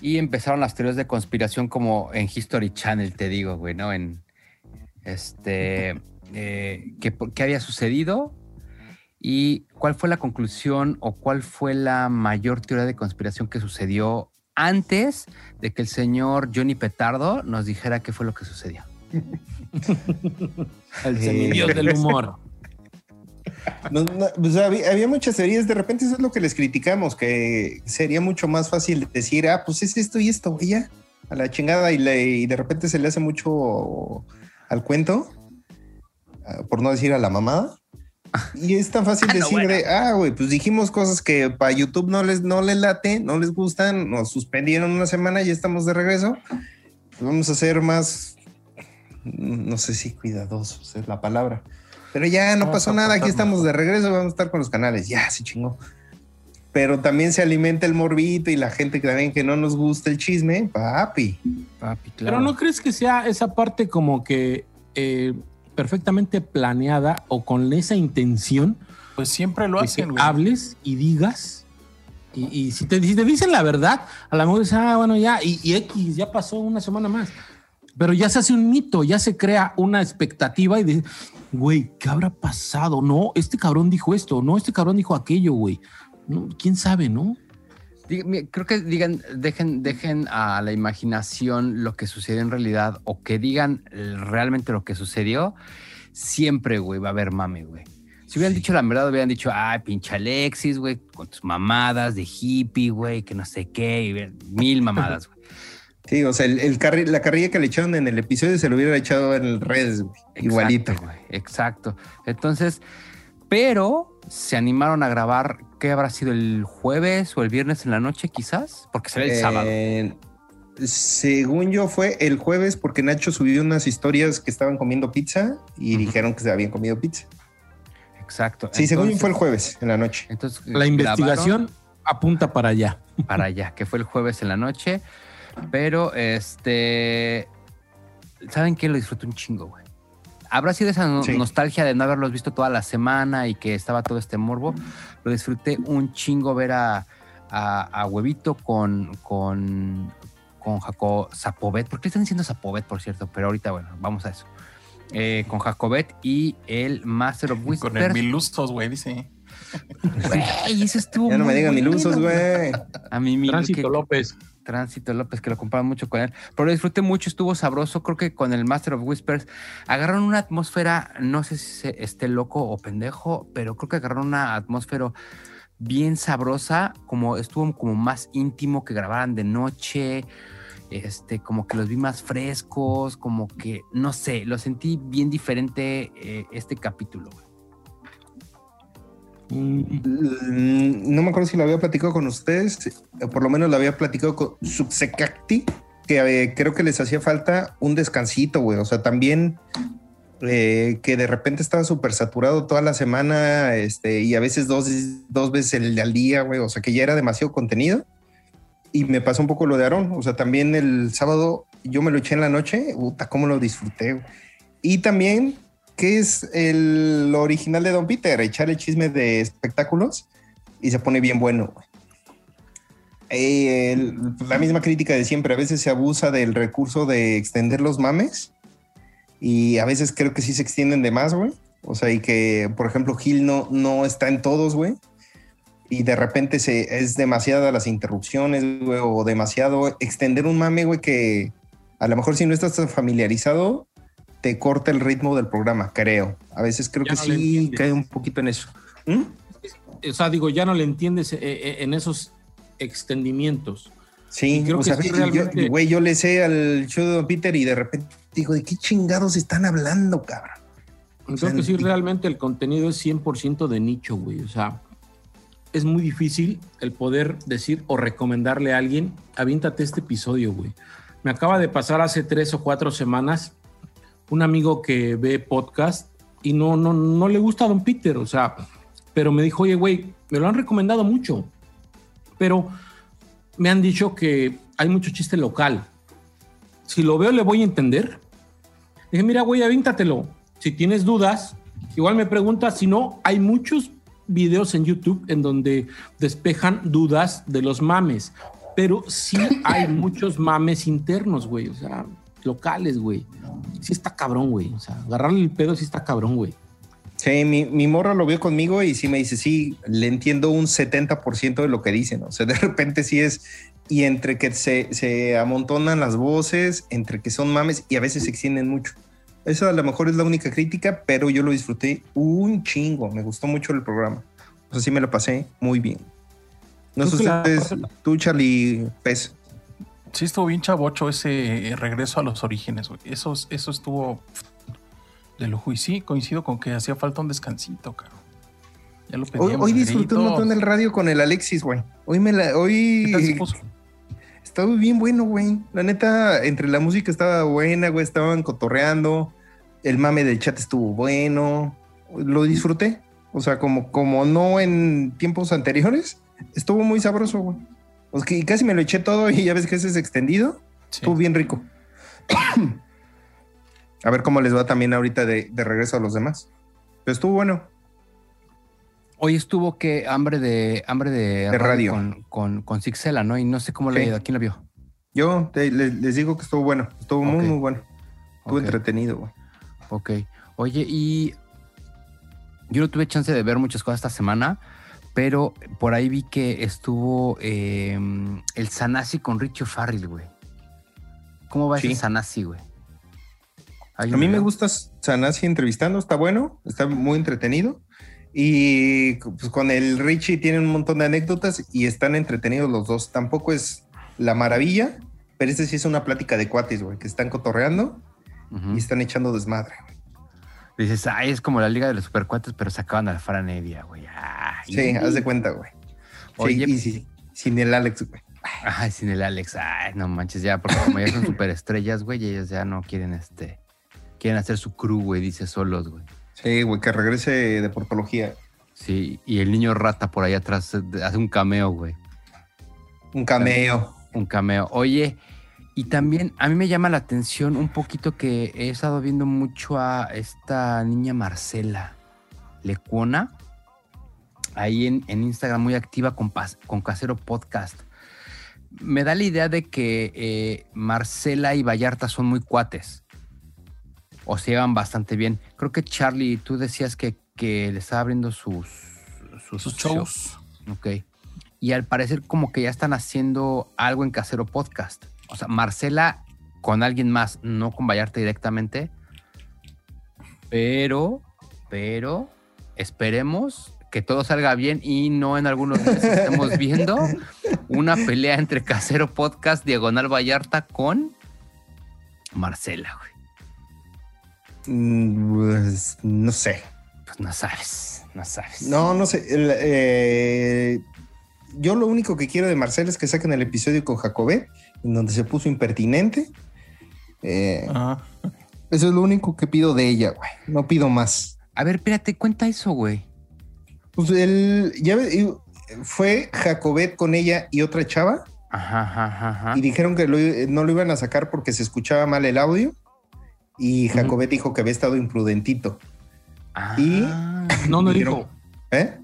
Y empezaron las teorías de conspiración como en History Channel, te digo, güey, ¿no? En este, eh, que, qué había sucedido y cuál fue la conclusión o cuál fue la mayor teoría de conspiración que sucedió antes de que el señor Johnny Petardo nos dijera qué fue lo que sucedió. *laughs* El Eh, semidios del humor. No, no, o sea, había, había muchas teorías. De repente, eso es lo que les criticamos, que sería mucho más fácil decir, ah, pues es esto y esto, güey, ya, a la chingada. Y, le- y de repente se le hace mucho al cuento, ah, por no decir a la mamada. Y es tan fácil Ah, no, decir bueno. de, ah, güey, pues dijimos cosas que para YouTube no les, no les late, no les gustan, nos suspendieron una semana, ya estamos de regreso. Vamos a ser más, no sé si cuidadosos es la palabra. Pero ya no Vamos pasó nada, aquí estamos de regreso, vamos a estar con los canales, ya se chingó. Pero también se alimenta el morbito y la gente que también que no nos gusta el chisme, papi. Papi, Pero ¿no crees que sea esa parte como que eh, perfectamente planeada o con esa intención Pues siempre lo hacen, güey. hables y digas? Y, y si, te, si te dicen la verdad, a lo mejor dices, ah, bueno, ya, y, y X, ya pasó una semana más. Pero ya se hace un mito, ya se crea una expectativa y dices, güey, ¿qué habrá pasado? No, este cabrón dijo esto, no, este cabrón dijo aquello, güey. No, ¿Quién sabe, no? Creo que digan, dejen, dejen a la imaginación lo que sucedió en realidad o que digan realmente lo que sucedió. Siempre, güey, va a haber mame, güey. Si hubieran dicho la verdad, hubieran dicho, ay, pinche Alexis, güey, con tus mamadas de hippie, güey, que no sé qué, y mil mamadas, güey. *laughs* Sí, o sea, el, el carri- la carrilla que le echaron en el episodio se lo hubiera echado en redes, güey. Igualito. Güey, exacto. Entonces, pero se animaron a grabar, ¿qué habrá sido el jueves o el viernes en la noche, quizás? Porque será el sábado. Eh, según yo fue el jueves porque Nacho subió unas historias que estaban comiendo pizza y dijeron que se habían comido pizza. Exacto. Sí, según yo fue el jueves en la noche. Entonces, La investigación apunta para allá. para allá, que fue el jueves en la noche. Pero, este. ¿Saben qué? Lo disfruté un chingo, güey. Habrá sido esa no- Sí. nostalgia de no haberlos visto toda la semana y que estaba todo este morbo. Lo disfruté un chingo ver a, a, a Huevito con, con, con Jaco Zapovet. ¿Por qué están diciendo Zapovet, por cierto? Pero ahorita, bueno, vamos a eso. Eh, con Jacobet y el Master of Con el Whispers. Milustos, güey, dice. Güey, eso estuvo Ya no me digan milusos, güey. A mí, mi Tránsito que- López. Tránsito López, que lo comparan mucho con él. Pero lo disfruté mucho, estuvo sabroso. Creo que con el Master of Whispers agarraron una atmósfera, no sé si esté loco o pendejo, pero creo que agarraron una atmósfera bien sabrosa, como estuvo como más íntimo que grabaran de noche. Este, como que los vi más frescos, como que, no sé, lo sentí bien diferente eh, este capítulo. güey. Mm, No me acuerdo si lo había platicado con ustedes, por lo menos lo había platicado con Subsecacti, que eh, creo que les hacía falta un descansito, güey. O sea, también eh, que de repente estaba súper saturado toda la semana, este, y a veces dos, dos veces el- al día, güey. O sea, que ya era demasiado contenido. Y me pasó un poco lo de Aarón. O sea, también el sábado yo me lo eché en la noche. Puta, cómo lo disfruté. Y también, que es el original de Don Peter? Echar el chisme de espectáculos y se pone bien bueno. Eh, la misma crítica de siempre. A veces se abusa del recurso de extender los mames y a veces creo que sí se extienden de más, güey. O sea, y que, por ejemplo, Gil no, no está en todos, güey. Y de repente se, es demasiada las interrupciones, o demasiado extender un mame, güey, que a lo mejor si no estás familiarizado, te corta el ritmo del programa, creo. A veces creo Ya que no sí cae un poquito en eso. ¿Mm? o sea, digo, ya no le entiendes eh, eh, en esos extendimientos. Sí, creo o que sea, sí, yo- güey, yo le sé al show de Don Peter y de repente digo, ¿de qué chingados están hablando, cabrón? Creo que sí, realmente el contenido es 100% de nicho, güey. O sea, es muy difícil el poder decir o recomendarle a alguien, aviéntate este episodio, güey. Me acaba de pasar hace tres o cuatro semanas un amigo que ve podcast y no, no, no le gusta a Don Peter, o sea, pero me dijo, oye, güey, me lo han recomendado mucho, pero me han dicho que hay mucho chiste local. Si lo veo, le voy a entender. Dije, mira, güey, avíntatelo. Si tienes dudas, igual me preguntas. Si no, hay muchos videos en YouTube en donde despejan dudas de los mames. Pero sí hay muchos mames internos, güey. O sea, locales, güey. Sí está cabrón, güey. O sea, agarrarle el pedo sí está cabrón, güey. Sí, mi, mi morra lo vio conmigo y sí me dice, sí, le entiendo un 70% de lo que dicen. O sea, de *laughs* repente sí es, y entre que se, se amontonan las voces, entre que son mames y a veces se extienden mucho. Eso a lo mejor es la única crítica, pero yo lo disfruté un chingo. Me gustó mucho el programa. O sea, sí me lo pasé muy bien. No sé que la- ustedes, tú, Charlie Pez. Sí, estuvo bien chavocho ese eh, regreso a los orígenes, güey. Eso, eso estuvo de lujo. Y sí, coincido con que hacía falta un descansito, cabrón. Ya lo pedíamos. hoy disfruté un montón del radio con el Alexis, güey. Hoy me la, hoy ¿Qué tal se puso? Estaba bien bueno, güey. La neta, entre la música estaba buena, güey. Estaban cotorreando. El mame del chat estuvo bueno. Lo disfruté. O sea, como, como no en tiempos anteriores, estuvo muy sabroso, güey. Sea, que casi me lo eché todo y ya ves que ese es extendido. Sí. Estuvo bien rico. *clears throat* a ver cómo les va también ahorita de, de regreso a los demás. Pero estuvo bueno. Hoy estuvo que hambre de hambre de, De radio. con, con, con Sixela, ¿no? Y no sé cómo le Sí. ha ido. ¿Quién la vio? Yo te- les digo que estuvo bueno. Estuvo muy, muy bueno. Estuvo entretenido, güey. Ok. Oye, y yo no tuve chance de ver muchas cosas esta semana, pero por ahí vi que estuvo eh, el Sanasi con Richie Farrell, güey. ¿Cómo va Sí. ese Sanasi, güey? A mí me gusta Sanasi entrevistando, está bueno, está muy entretenido. Y pues con el Richie tienen un montón de anécdotas y están entretenidos los dos. Tampoco es la maravilla, pero este sí es una plática de cuates, güey, que están cotorreando y están echando desmadre. güey. Dices, ay, es como la Liga de los Supercuates, pero sacaban a la Fran Evia, güey. Ay. Sí, haz de cuenta, güey. Sí, Oye, y sí, sin el Alex, güey. Ay, sin el Alex. Ay, no manches, ya, porque como ya son *coughs* superestrellas, güey, y ellos ya no quieren este. Quieren hacer su crew, güey, dice solos, güey. Sí, güey, que regrese de portología. Sí, y el niño rata por ahí atrás hace un cameo, güey. Un cameo. Un cameo. Oye, Y también a mí me llama la atención un poquito que he estado viendo mucho a esta niña Marcela Lecuona, ahí en, en Instagram muy activa con, con Casero Podcast. Me da la idea de que eh, Marcela y Vallarta son muy cuates. O se llevan bastante bien. Creo que Charlie, tú decías que, que le estaba abriendo sus, sus, Sus shows. Ok. Y al parecer como que ya están haciendo algo en Casero Podcast. O sea, Marcela con alguien más, no con Vallarta directamente. Pero, pero, esperemos que todo salga bien y no en algunos meses estemos *laughs* viendo una pelea entre Casero Podcast, Diagonal Vallarta con Marcela, güey. Mm, pues, no sé. Pues no sabes, no sabes. No, no sé. Eh, yo lo único que quiero de Marcela es que saquen el episodio con Jacobé, en donde se puso impertinente. Eh, Ajá. eso es lo único que pido de ella, güey. No pido más. A ver, espérate, cuenta eso, güey. Pues el, ya fue Jacobet con ella y otra chava Ajá, ajá, ajá, y dijeron que lo- no lo iban a sacar porque se escuchaba mal el audio y Jacobet dijo que había estado imprudentito. Ah, y- No, no Dijeron- dijo. ¿Eh?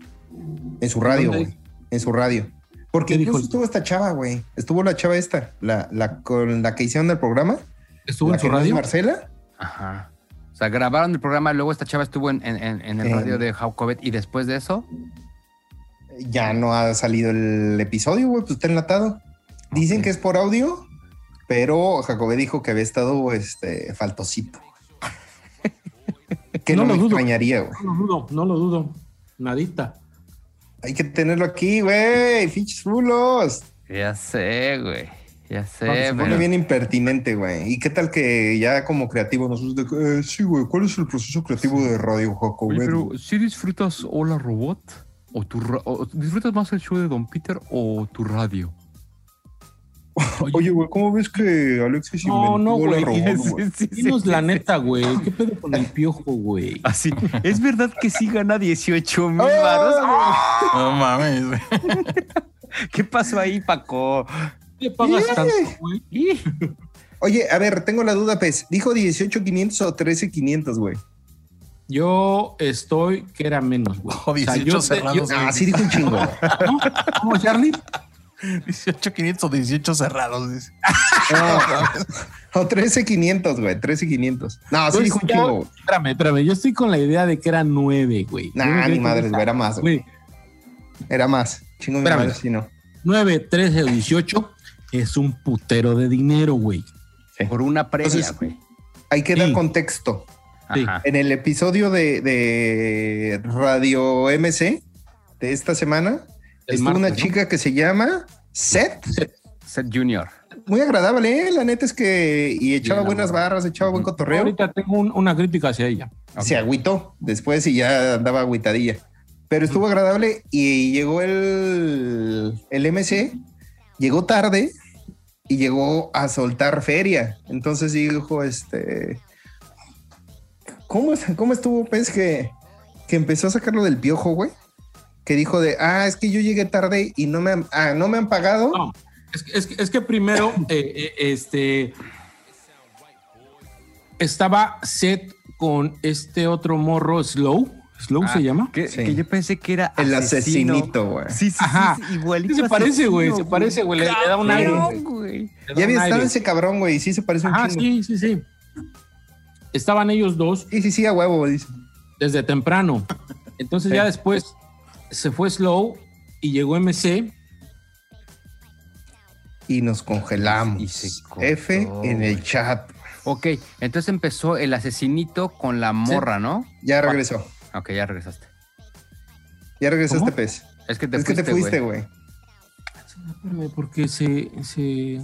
En su radio, güey. En su radio. Porque ¿Qué dijo incluso estuvo esta chava, güey. Estuvo la chava esta, la, la con la que hicieron el programa. ¿Estuvo la en su radio? Marcela. Ajá. O sea, grabaron el programa, luego esta chava estuvo en, en- en- en el Eh. radio de Jacobet y después de eso. Ya no ha salido el episodio, güey, pues está enlatado. Dicen que es por audio, pero Jacobet dijo que había estado este, faltosito. *laughs* que No no, lo me dudo. extrañaría, güey. No lo dudo, no lo dudo. Nadita. Hay que tenerlo aquí, güey. Fichos rulos. Ya sé, güey. Ya sé, Se pone pero- bien impertinente, güey. ¿Y qué tal que ya como creativo nosotros de eh, sí, güey, ¿cuál es el proceso creativo de Radio Jacobet? si disfrutas Hola Robot? ¿O, tu disfrutas más el show de Don Peter o tu radio? *laughs* Oye, güey, ¿cómo ves que Alexis No, no, inventó la güey. robot, güey? *laughs* Dinos la neta, güey. ¿Qué pedo con el piojo, güey? *laughs* Así, ¿es verdad que sí gana 18 mil ¡Ah! varos? No mames, güey. ¿Qué pasó ahí, Paco? ¿Qué pagas Yeah. tanto, güey? Oye, a ver, tengo la duda, Pez. ¿Dijo 18,500 o 13,500, güey? Yo estoy que era menos, güey. O 18 te- cerrados. Ah, sí dijo un chingo, güey. ¿no? ¿Cómo, Charlie? 18,500 o 18 cerrados. dice. No, o 13,500, güey. 13,500. No, sí dijo un chingo. Espérame, espérame. Yo estoy con la idea de que era nueve, güey. Yo me Nah, ni madres, güey. Era más, güey. Era más. Chingo mi madre, sí, no. 9, 13 o 18 es un putero de dinero, güey. por una previa, Entonces- güey. Hay que dar Sí. contexto. Sí. Ajá. En el episodio de, de Radio MC de esta semana, Estuvo una chica que se llama Seth. Seth Junior. Muy agradable, ¿eh? la neta es que y echaba Bien, buenas barras, echaba buen cotorreo. Ahorita tengo un- una crítica hacia ella. Se agüitó después y ya andaba agüitadilla. Pero estuvo agradable y llegó el, el MC, llegó tarde y llegó a soltar feria. Entonces dijo, este, ¿cómo, es- cómo estuvo? Pues que, que empezó a sacarlo del piojo, güey. Que dijo de, ah, es que yo llegué tarde y no me han, ah, no me han pagado. No, es, que- es que- es que primero, *laughs* eh, eh, este, estaba set con este otro morro, Slow. Slow se llama. Que, Sí. que yo pensé que era El asesino. asesinito, güey. Sí, sí, Ajá. sí, sí, igualito. Sí se parece, güey, se parece, güey, le- le da un aire, güey. Ya había estado ese cabrón, güey, y sí se parece un chingo. sí, sí, sí. Estaban ellos dos Sí, sí, sí, a huevo, dice. desde temprano. Entonces Sí. ya después se fue Slow y llegó MC. y nos congelamos. Y se cortó, F en el chat. Ok, entonces empezó el asesinito con la morra, ¿no? Ya regresó. Ok, ya regresaste. Ya regresaste, ¿Cómo? pez. Es que te es que fuiste, te fuiste, güey. güey. Espérame, porque se, se...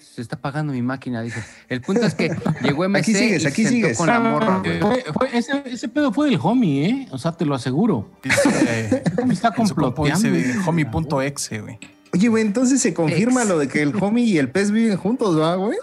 Se está apagando mi máquina, dice. El punto es que *laughs* llegó MC Aquí sigues, y aquí se sentó sigues. con la morra. Fue- fue- ese, ese pedo fue del homie, ¿eh? O sea, te lo aseguro. Dice, Me está comploteando. homie.exe, güey. Oye, güey, entonces se confirma lo de que el homie y el pez viven juntos, ¿va, güey?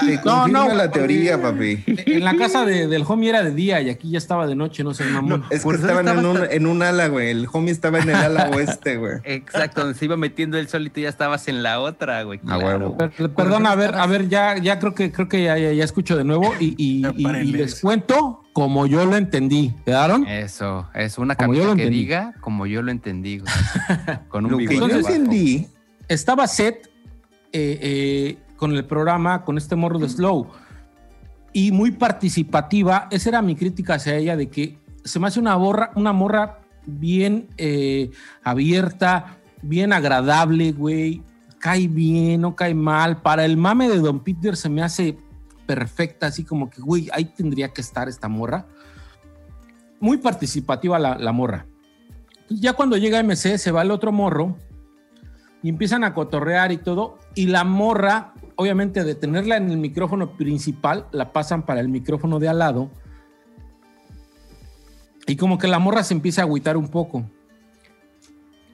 Se No, confirma no, la teoría, papi. En la casa de- del homie era de día y aquí ya estaba de noche, no sé, mamón. Es que estaban en un, en un ala, güey. El homie estaba en el ala *laughs* oeste, güey. Exacto, donde se iba metiendo él solito y ya estabas en la otra, güey. A claro. Per- Perdón, a ver, a ver, ya, ya creo que creo que ya, ya, ya escucho de nuevo y, y- y- les cuento como yo lo entendí. ¿Quedaron? Eso, es una camisa que entendí. diga como yo lo entendí, güey. *laughs* Con un Lo que yo entendí, Estaba set eh, eh, con el programa, con este morro de Slow y muy participativa. Esa era mi crítica hacia ella de que se me hace una borra, una morra bien eh, abierta, bien agradable, güey. Cae bien, no cae mal. Para el mame de Don Peter se me hace perfecta, así como que, güey, ahí tendría que estar esta morra. Muy participativa la, la morra. Entonces, ya cuando llega MC, se va el otro morro y empiezan a cotorrear y todo. Y la morra, obviamente, de tenerla en el micrófono principal, la pasan para el micrófono de al lado. Y como que la morra se empieza a agüitar un poco.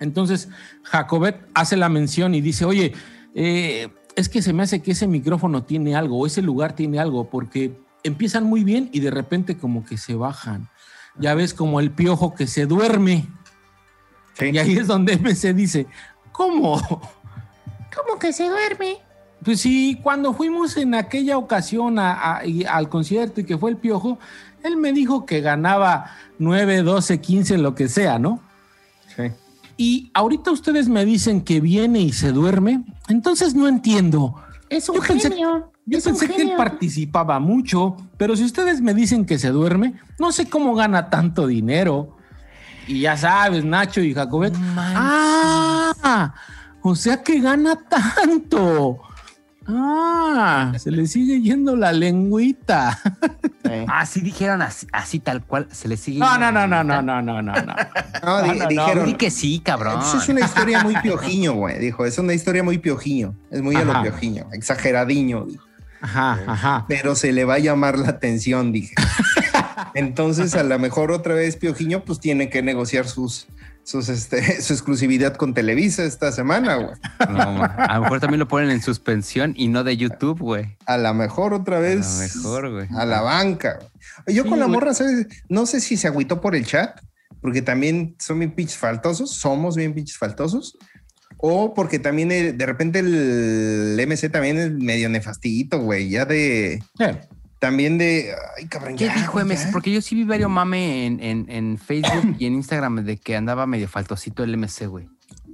Entonces, Jacobet hace la mención y dice, oye, eh, es que se me hace que ese micrófono tiene algo, o ese lugar tiene algo, porque empiezan muy bien y de repente como que se bajan. Ya ves como el piojo que se duerme. sí. Y ahí es donde *laughs* MC dice, ¿cómo? ¿Cómo que se duerme? Pues sí, cuando fuimos en aquella ocasión a- a- y- al concierto y que fue el piojo, él me dijo que ganaba 9, 12, 15, lo que sea, ¿no? Y ahorita ustedes me dicen que viene y se duerme, entonces no entiendo. Es un Yo pensé-. Yo es un pensé que él participaba mucho, pero si ustedes me dicen que se duerme, no sé cómo gana tanto dinero. Y ya sabes, Nacho y Jacobet. Ah, o sea que gana tanto. Ah, se le sigue yendo la lengüita. sí. *laughs* Ah, sí dijeron así, así tal cual, se le sigue. No, no, no, no, no, no, no, no, no. No, di- no, no, dijeron. Di que sí, cabrón. Eso es una historia muy piojiño, güey. Dijo, es una historia muy piojiño. Es muy a lo Ajá. piojiño. Exageradiño, dijo. Ajá, ajá. Pero se le va a llamar la atención, dije. *laughs* Entonces, a lo mejor otra vez Piojiño, pues tiene que negociar sus, sus, este, *laughs* su exclusividad con Televisa esta semana, güey. No, a lo mejor también lo ponen en suspensión y no de YouTube, güey. A lo mejor otra A lo vez. mejor, güey. A la banca. Yo Sí, con la morra, ¿sabes? No sé si se agüitó por el chat, porque también son bien pinches faltosos, somos bien pinches faltosos. O porque también eh, de repente el MC también es medio nefastito, güey. Ya de. También de. Ay, cabrón. ¿Qué ya, dijo ya. Porque yo sí vi varios mame en, en, en Facebook y en Instagram de que andaba medio faltosito el MC, güey.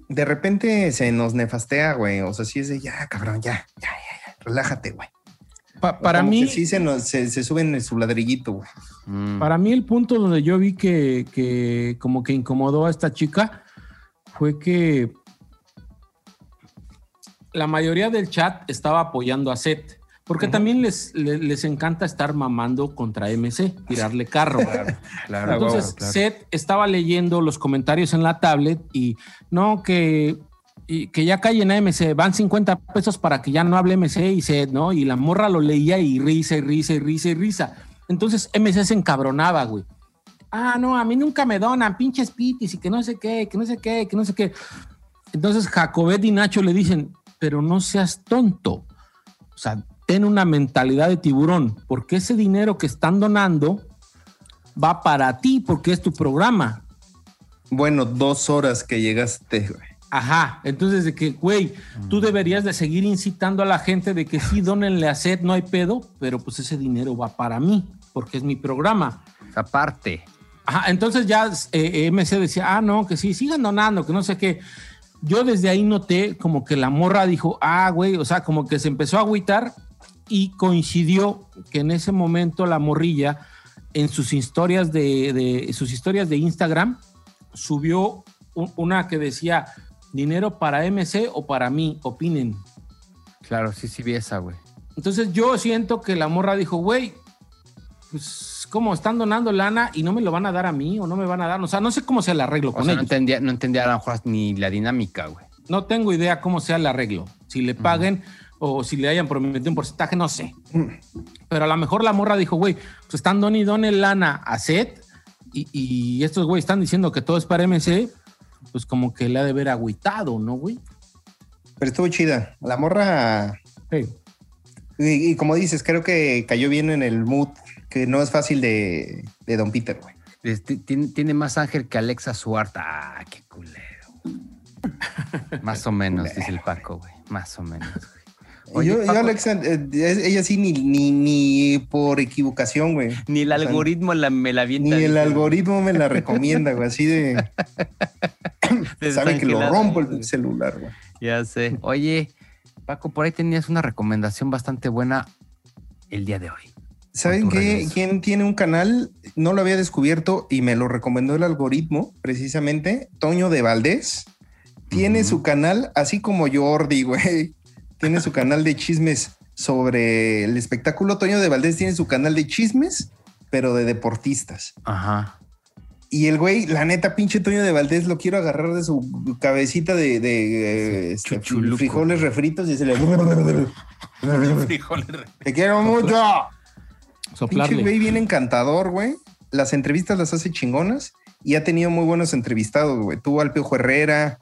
De repente se nos nefastea, güey. O sea, sí es de ya, cabrón, ya, ya, ya, ya. Relájate, güey. Pa- para Como mí, que sí se, nos, se, se suben en su ladrillito, güey. Mm. Para mí el punto donde yo vi que, que como que incomodó a esta chica fue que la mayoría del chat estaba apoyando a Seth, porque también les, le- les, encanta estar mamando contra MC, tirarle carro. Claro, Entonces claro. Seth estaba leyendo los comentarios en la tablet y no que y que ya callen a MC, van 50 pesos para que ya no hable MC y Seth, ¿no? Y la morra lo leía y risa y risa y risa y risa. Entonces MC se encabronaba, güey. Ah, no, a mí nunca me donan, pinches pitis y que no sé qué, que no sé qué, que no sé qué. Entonces Jacobet y Nacho le dicen, pero no seas tonto. O sea, ten una mentalidad de tiburón, porque ese dinero que están donando va para ti, porque es tu programa. Bueno, dos horas que llegaste, güey. Ajá, entonces de que, güey, tú deberías de seguir incitando a la gente de que sí, donenle a Seth, no hay pedo, pero pues ese dinero va para mí, porque es mi programa. Aparte. Ajá, entonces ya eh, MC decía, ah, no, que sí, sigan donando, que no sé qué. Yo desde ahí noté como que la morra dijo, ah, güey, o sea, como que se empezó a agüitar y coincidió que en ese momento la morrilla en sus historias de, de- sus historias de Instagram subió un- una que decía dinero para MC o para mí, opinen. Claro, sí, sí vi esa, güey. Entonces yo siento que la morra dijo, güey, pues como están donando lana y no me lo van a dar a mí o no me van a dar, o sea, no sé cómo sea el arreglo O con sea, no entendía, no entendía a lo mejor ni la dinámica, güey. No tengo idea cómo sea el arreglo. Si le paguen o si le hayan prometido un porcentaje, no sé. Pero a lo mejor la morra dijo, güey, pues están don y don lana a Seth y, y estos güey están diciendo que todo es para MC. pues como que le ha de ver agüitado, ¿no, güey? Pero estuvo chida. La morra. Sí. Y, y como dices, creo que cayó bien en el mood, que no es fácil de, de Don Peter, güey. Este, tiene, tiene más ángel que Alexa Suarta. Ah, qué culero. *laughs* más o menos, dice el Paco, güey. Más o menos. Oye, yo, yo, Alexa, eh, ella sí, ni, ni, ni por equivocación, güey. Ni el o sea, algoritmo la, me la Ni el algoritmo me la recomienda, güey. Así de. *laughs* Sabe que lo rompo el celular, güey. Ya sé. Oye, Paco, por ahí tenías una recomendación bastante buena el día de hoy. ¿Saben qué? ¿Quién tiene un canal? No lo había descubierto y me lo recomendó el algoritmo, precisamente. Toño de Valdés. Tiene su canal, así como Jordi, güey. Tiene su canal de chismes sobre el espectáculo. Toño de Valdés tiene su canal de chismes, pero de deportistas. Ajá. Y el güey, la neta, pinche Toño de Valdés, lo quiero agarrar de su cabecita de, de, eh, este, frijoles refritos y se le... Frijoles. Te quiero mucho. Pinche güey bien encantador, güey. Las entrevistas las hace chingonas y ha tenido muy buenos entrevistados, güey. Tuvo al Piojo Herrera.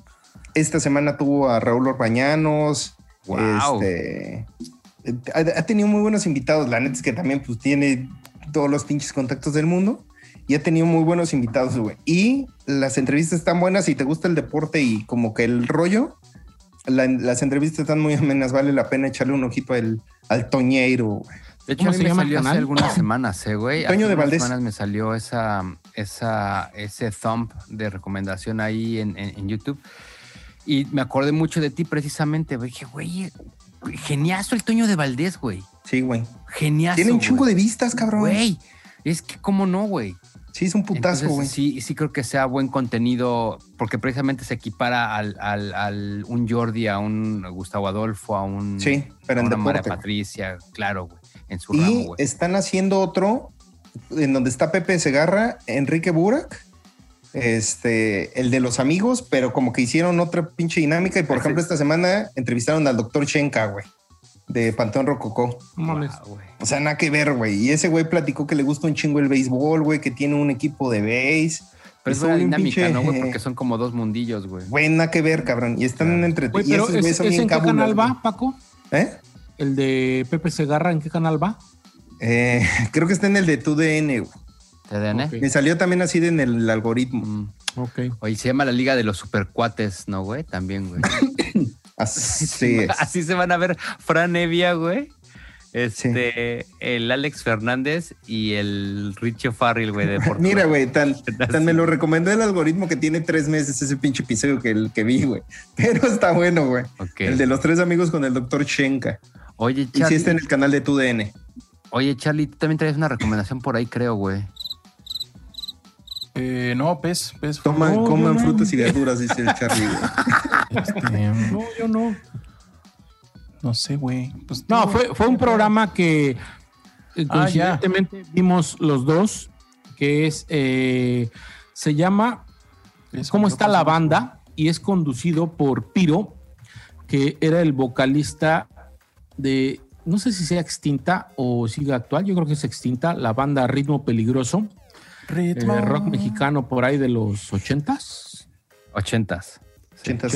Esta semana tuvo a Raúl Orbañanos. Wow. Este, ha, ha tenido muy buenos invitados. La neta es que también pues tiene todos los pinches contactos del mundo y ha tenido muy buenos invitados, güey. Y las entrevistas están buenas si te gusta el deporte y como que el rollo. la- las entrevistas están muy amenas, vale la pena echarle un ojito al, al Toñeiro, güey. De hecho, ¿Cómo a mí me salió hace algunas semanas, eh, güey. Hace Toño de unas Valdés. semanas me salió esa, esa, ese thumb de recomendación ahí en, en- en YouTube. Y me acordé mucho de ti precisamente, güey. Dije, güey, geniazo el Toño de Valdés, güey. Sí, güey. Geniazo. Tiene un chingo güey. de vistas, cabrón. Güey, es que cómo no, güey. Sí, es un putazo, güey. sí, sí creo que sea buen contenido, porque precisamente se equipara al, al, al- un Jordi, a un Gustavo Adolfo, a un Sí, pero a en una María. Patricia, claro, güey, en su ramo, Y güey. están haciendo otro en donde está Pepe Segarra, Enrique Burak, este, el de los amigos, pero como que hicieron otra pinche dinámica. Y por Ese- ejemplo, esta semana entrevistaron al doctor Chenka, güey, de Panteón Rococó. Guau, güey. O sea, nada que ver, güey. Y ese güey platicó que le gusta un chingo el béisbol, güey, que tiene un equipo de béis. Pero es bien dinámica, pinche- ¿no, güey? *laughs* Porque son como dos mundillos, güey. Güey, nada que ver, cabrón. Y están Claro. entre Güey, y pero esos ¿es, es bien en qué canal va, Paco? ¿Eh? El de Pepe Segarra, ¿en qué canal va? Eh, *laughs* creo que está en el de TUDN, güey. Me salió también así de en el algoritmo. Mm. Ok. Oye, se llama la Liga de los Supercuates, ¿no, güey? También, güey. *coughs* Así es. Así se van a ver Fran Evia, güey. Este, el Alex Fernández y el Richo Farrell, güey, de Portugal. Mira, güey, tan, *laughs* tan me lo recomendó el algoritmo que tiene tres meses ese pinche episodio que, el que vi, güey. *laughs* Pero está bueno, güey. Ok. El de los tres amigos con el doctor Shenka. Oye, Y sí Charlie. está en el canal de TUDN. Oye, Charlie, tú también traes una recomendación por ahí, creo, güey. Eh, no, pez, pez. Toman, No, coman no. frutas y verduras, dice el Charlie. Este, No, yo no. no sé, güey. Pues, No, fue, fue un programa que eh, Ah, ya. vimos los dos, que es, eh, se llama Eso, ¿Cómo está la banda? Y es conducido por Piro, que era el vocalista de, no sé si sea extinta o sigue actual, yo creo que es extinta, la banda Ritmo Peligroso, eh, Ritmo. rock mexicano por ahí de los ochentas. Ochentas. Sí, Ochentas.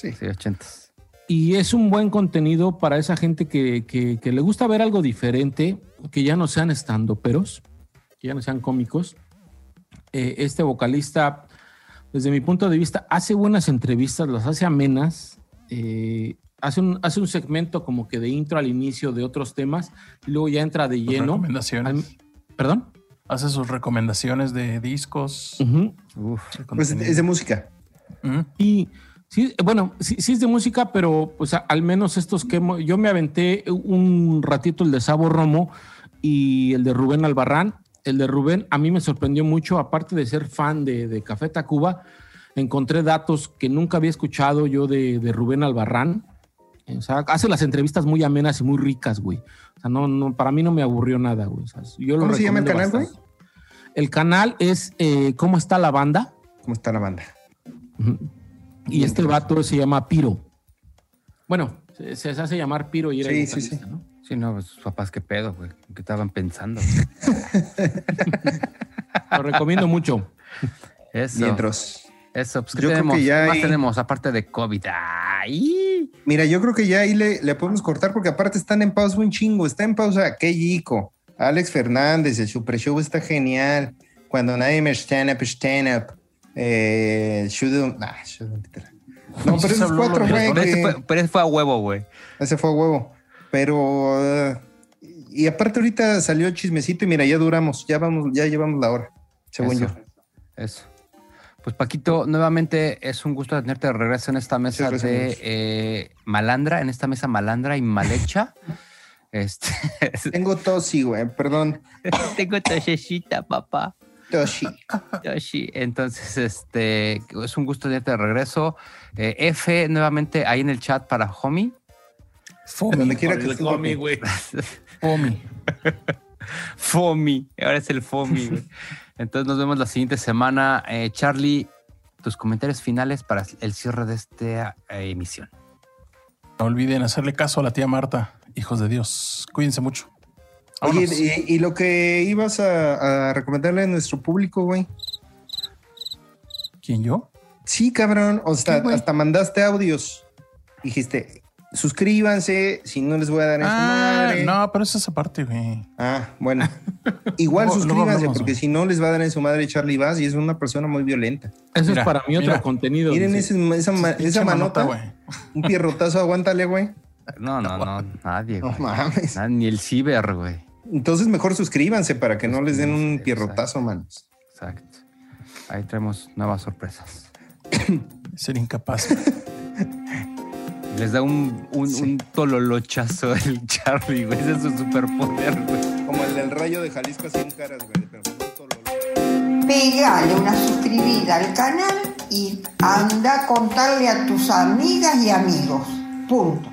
Sí. Sí, ochentas. Y es un buen contenido para esa gente que, que- que le gusta ver algo diferente, que ya no sean estandoperos, que ya no sean cómicos. Eh, este vocalista, desde mi punto de vista, hace buenas entrevistas, las hace amenas, eh, hace, un, hace un segmento como que de intro al inicio de otros temas, y luego ya entra de lleno. recomendaciones. Al- ¿Perdón? Hace sus recomendaciones de discos. Uf. Pues es de música. Y sí, bueno, sí, sí es de música, pero pues al menos estos que yo me aventé un ratito el de Sabo Romo y el de Rubén Albarrán. El de Rubén a mí me sorprendió mucho, aparte de ser fan de, de Café Tacuba, encontré datos que nunca había escuchado yo de, de Rubén Albarrán. O sea, hace las entrevistas muy amenas y muy ricas, güey. O sea, no, no, para mí no me aburrió nada, güey. O sea, yo lo ¿Cómo se llama el canal, bastante. El canal es eh, ¿Cómo está la banda? ¿Cómo está la banda? Y este vato se llama Piro. Bueno, se, se hace llamar Piro y era el Sí, sí, sí. ¿no? Sí, no, pues, sus papás, qué pedo, güey. ¿Qué estaban pensando? *laughs* Lo recomiendo mucho. Eso. Mientras. Eso, pues ¿qué Yo creo tenemos? que ya ¿Qué más hay- tenemos aparte de COVID? ¡Ay! Mira, yo creo que ya ahí le, le podemos cortar porque aparte están en pausa un chingo. Está en pausa Keiko, Alex Fernández, el Super Show está genial. Cuando nadie me stand up, stand up. Eh, nah, shoot literal. No, pero *laughs* esos cuatro, güey. Pero ese, fue, pero ese fue a huevo, güey. Ese fue a huevo. Pero. y aparte, ahorita salió el chismecito y mira, ya duramos, ya vamos, ya llevamos la hora, según Eso. yo. Eso. Pues Paquito, nuevamente es un gusto tenerte de regreso en esta mesa de eh, malandra, en esta mesa malandra y mal hecha. *laughs* Este, *laughs* Tengo tosi, güey, perdón. *laughs* tengo tosecita, papá. Toshi. Toshi. Entonces, este es un gusto tenerte de regreso. Eh, F, nuevamente ahí en el chat para Homie. Donde quiera que el estés, papi. güey. Omi. Fomi, ahora es el Fomi. güey. Entonces nos vemos la siguiente semana. Eh, Charlie, tus comentarios finales para el cierre de esta eh, emisión. No olviden hacerle caso a la tía Marta, hijos de Dios. Cuídense mucho. Oye, y, y lo que ibas a, a recomendarle a nuestro público, güey. ¿Quién yo? Sí, cabrón. O sea, hasta mandaste audios. Dijiste, suscríbanse, si no les voy a dar en su Ah, madre. no, pero eso es aparte, güey. Ah, bueno. *laughs* Igual Luego- suscríbanse, porque si no les va a dar en su madre Charlie Bass y es una persona muy violenta. Eso Mira, es para mí otro mira. contenido. Miren ese- esa, esa manota, güey. un pierrotazo, aguántale, güey. No, no, no, nadie, No mames. Nadie, ni el ciber, güey. Entonces mejor suscríbanse para que no les den un pierrotazo, manos. Exacto. Ahí traemos nuevas sorpresas. Ser incapaz. *laughs* Les da un, un, un tololochazo *laughs* el Charlie, güey. Ese es su superpoder, güey. Como el del rayo de Jalisco así en caras, güey. Pero un. Pegale una suscribida al canal y anda a contarle a tus amigas y amigos. Punto.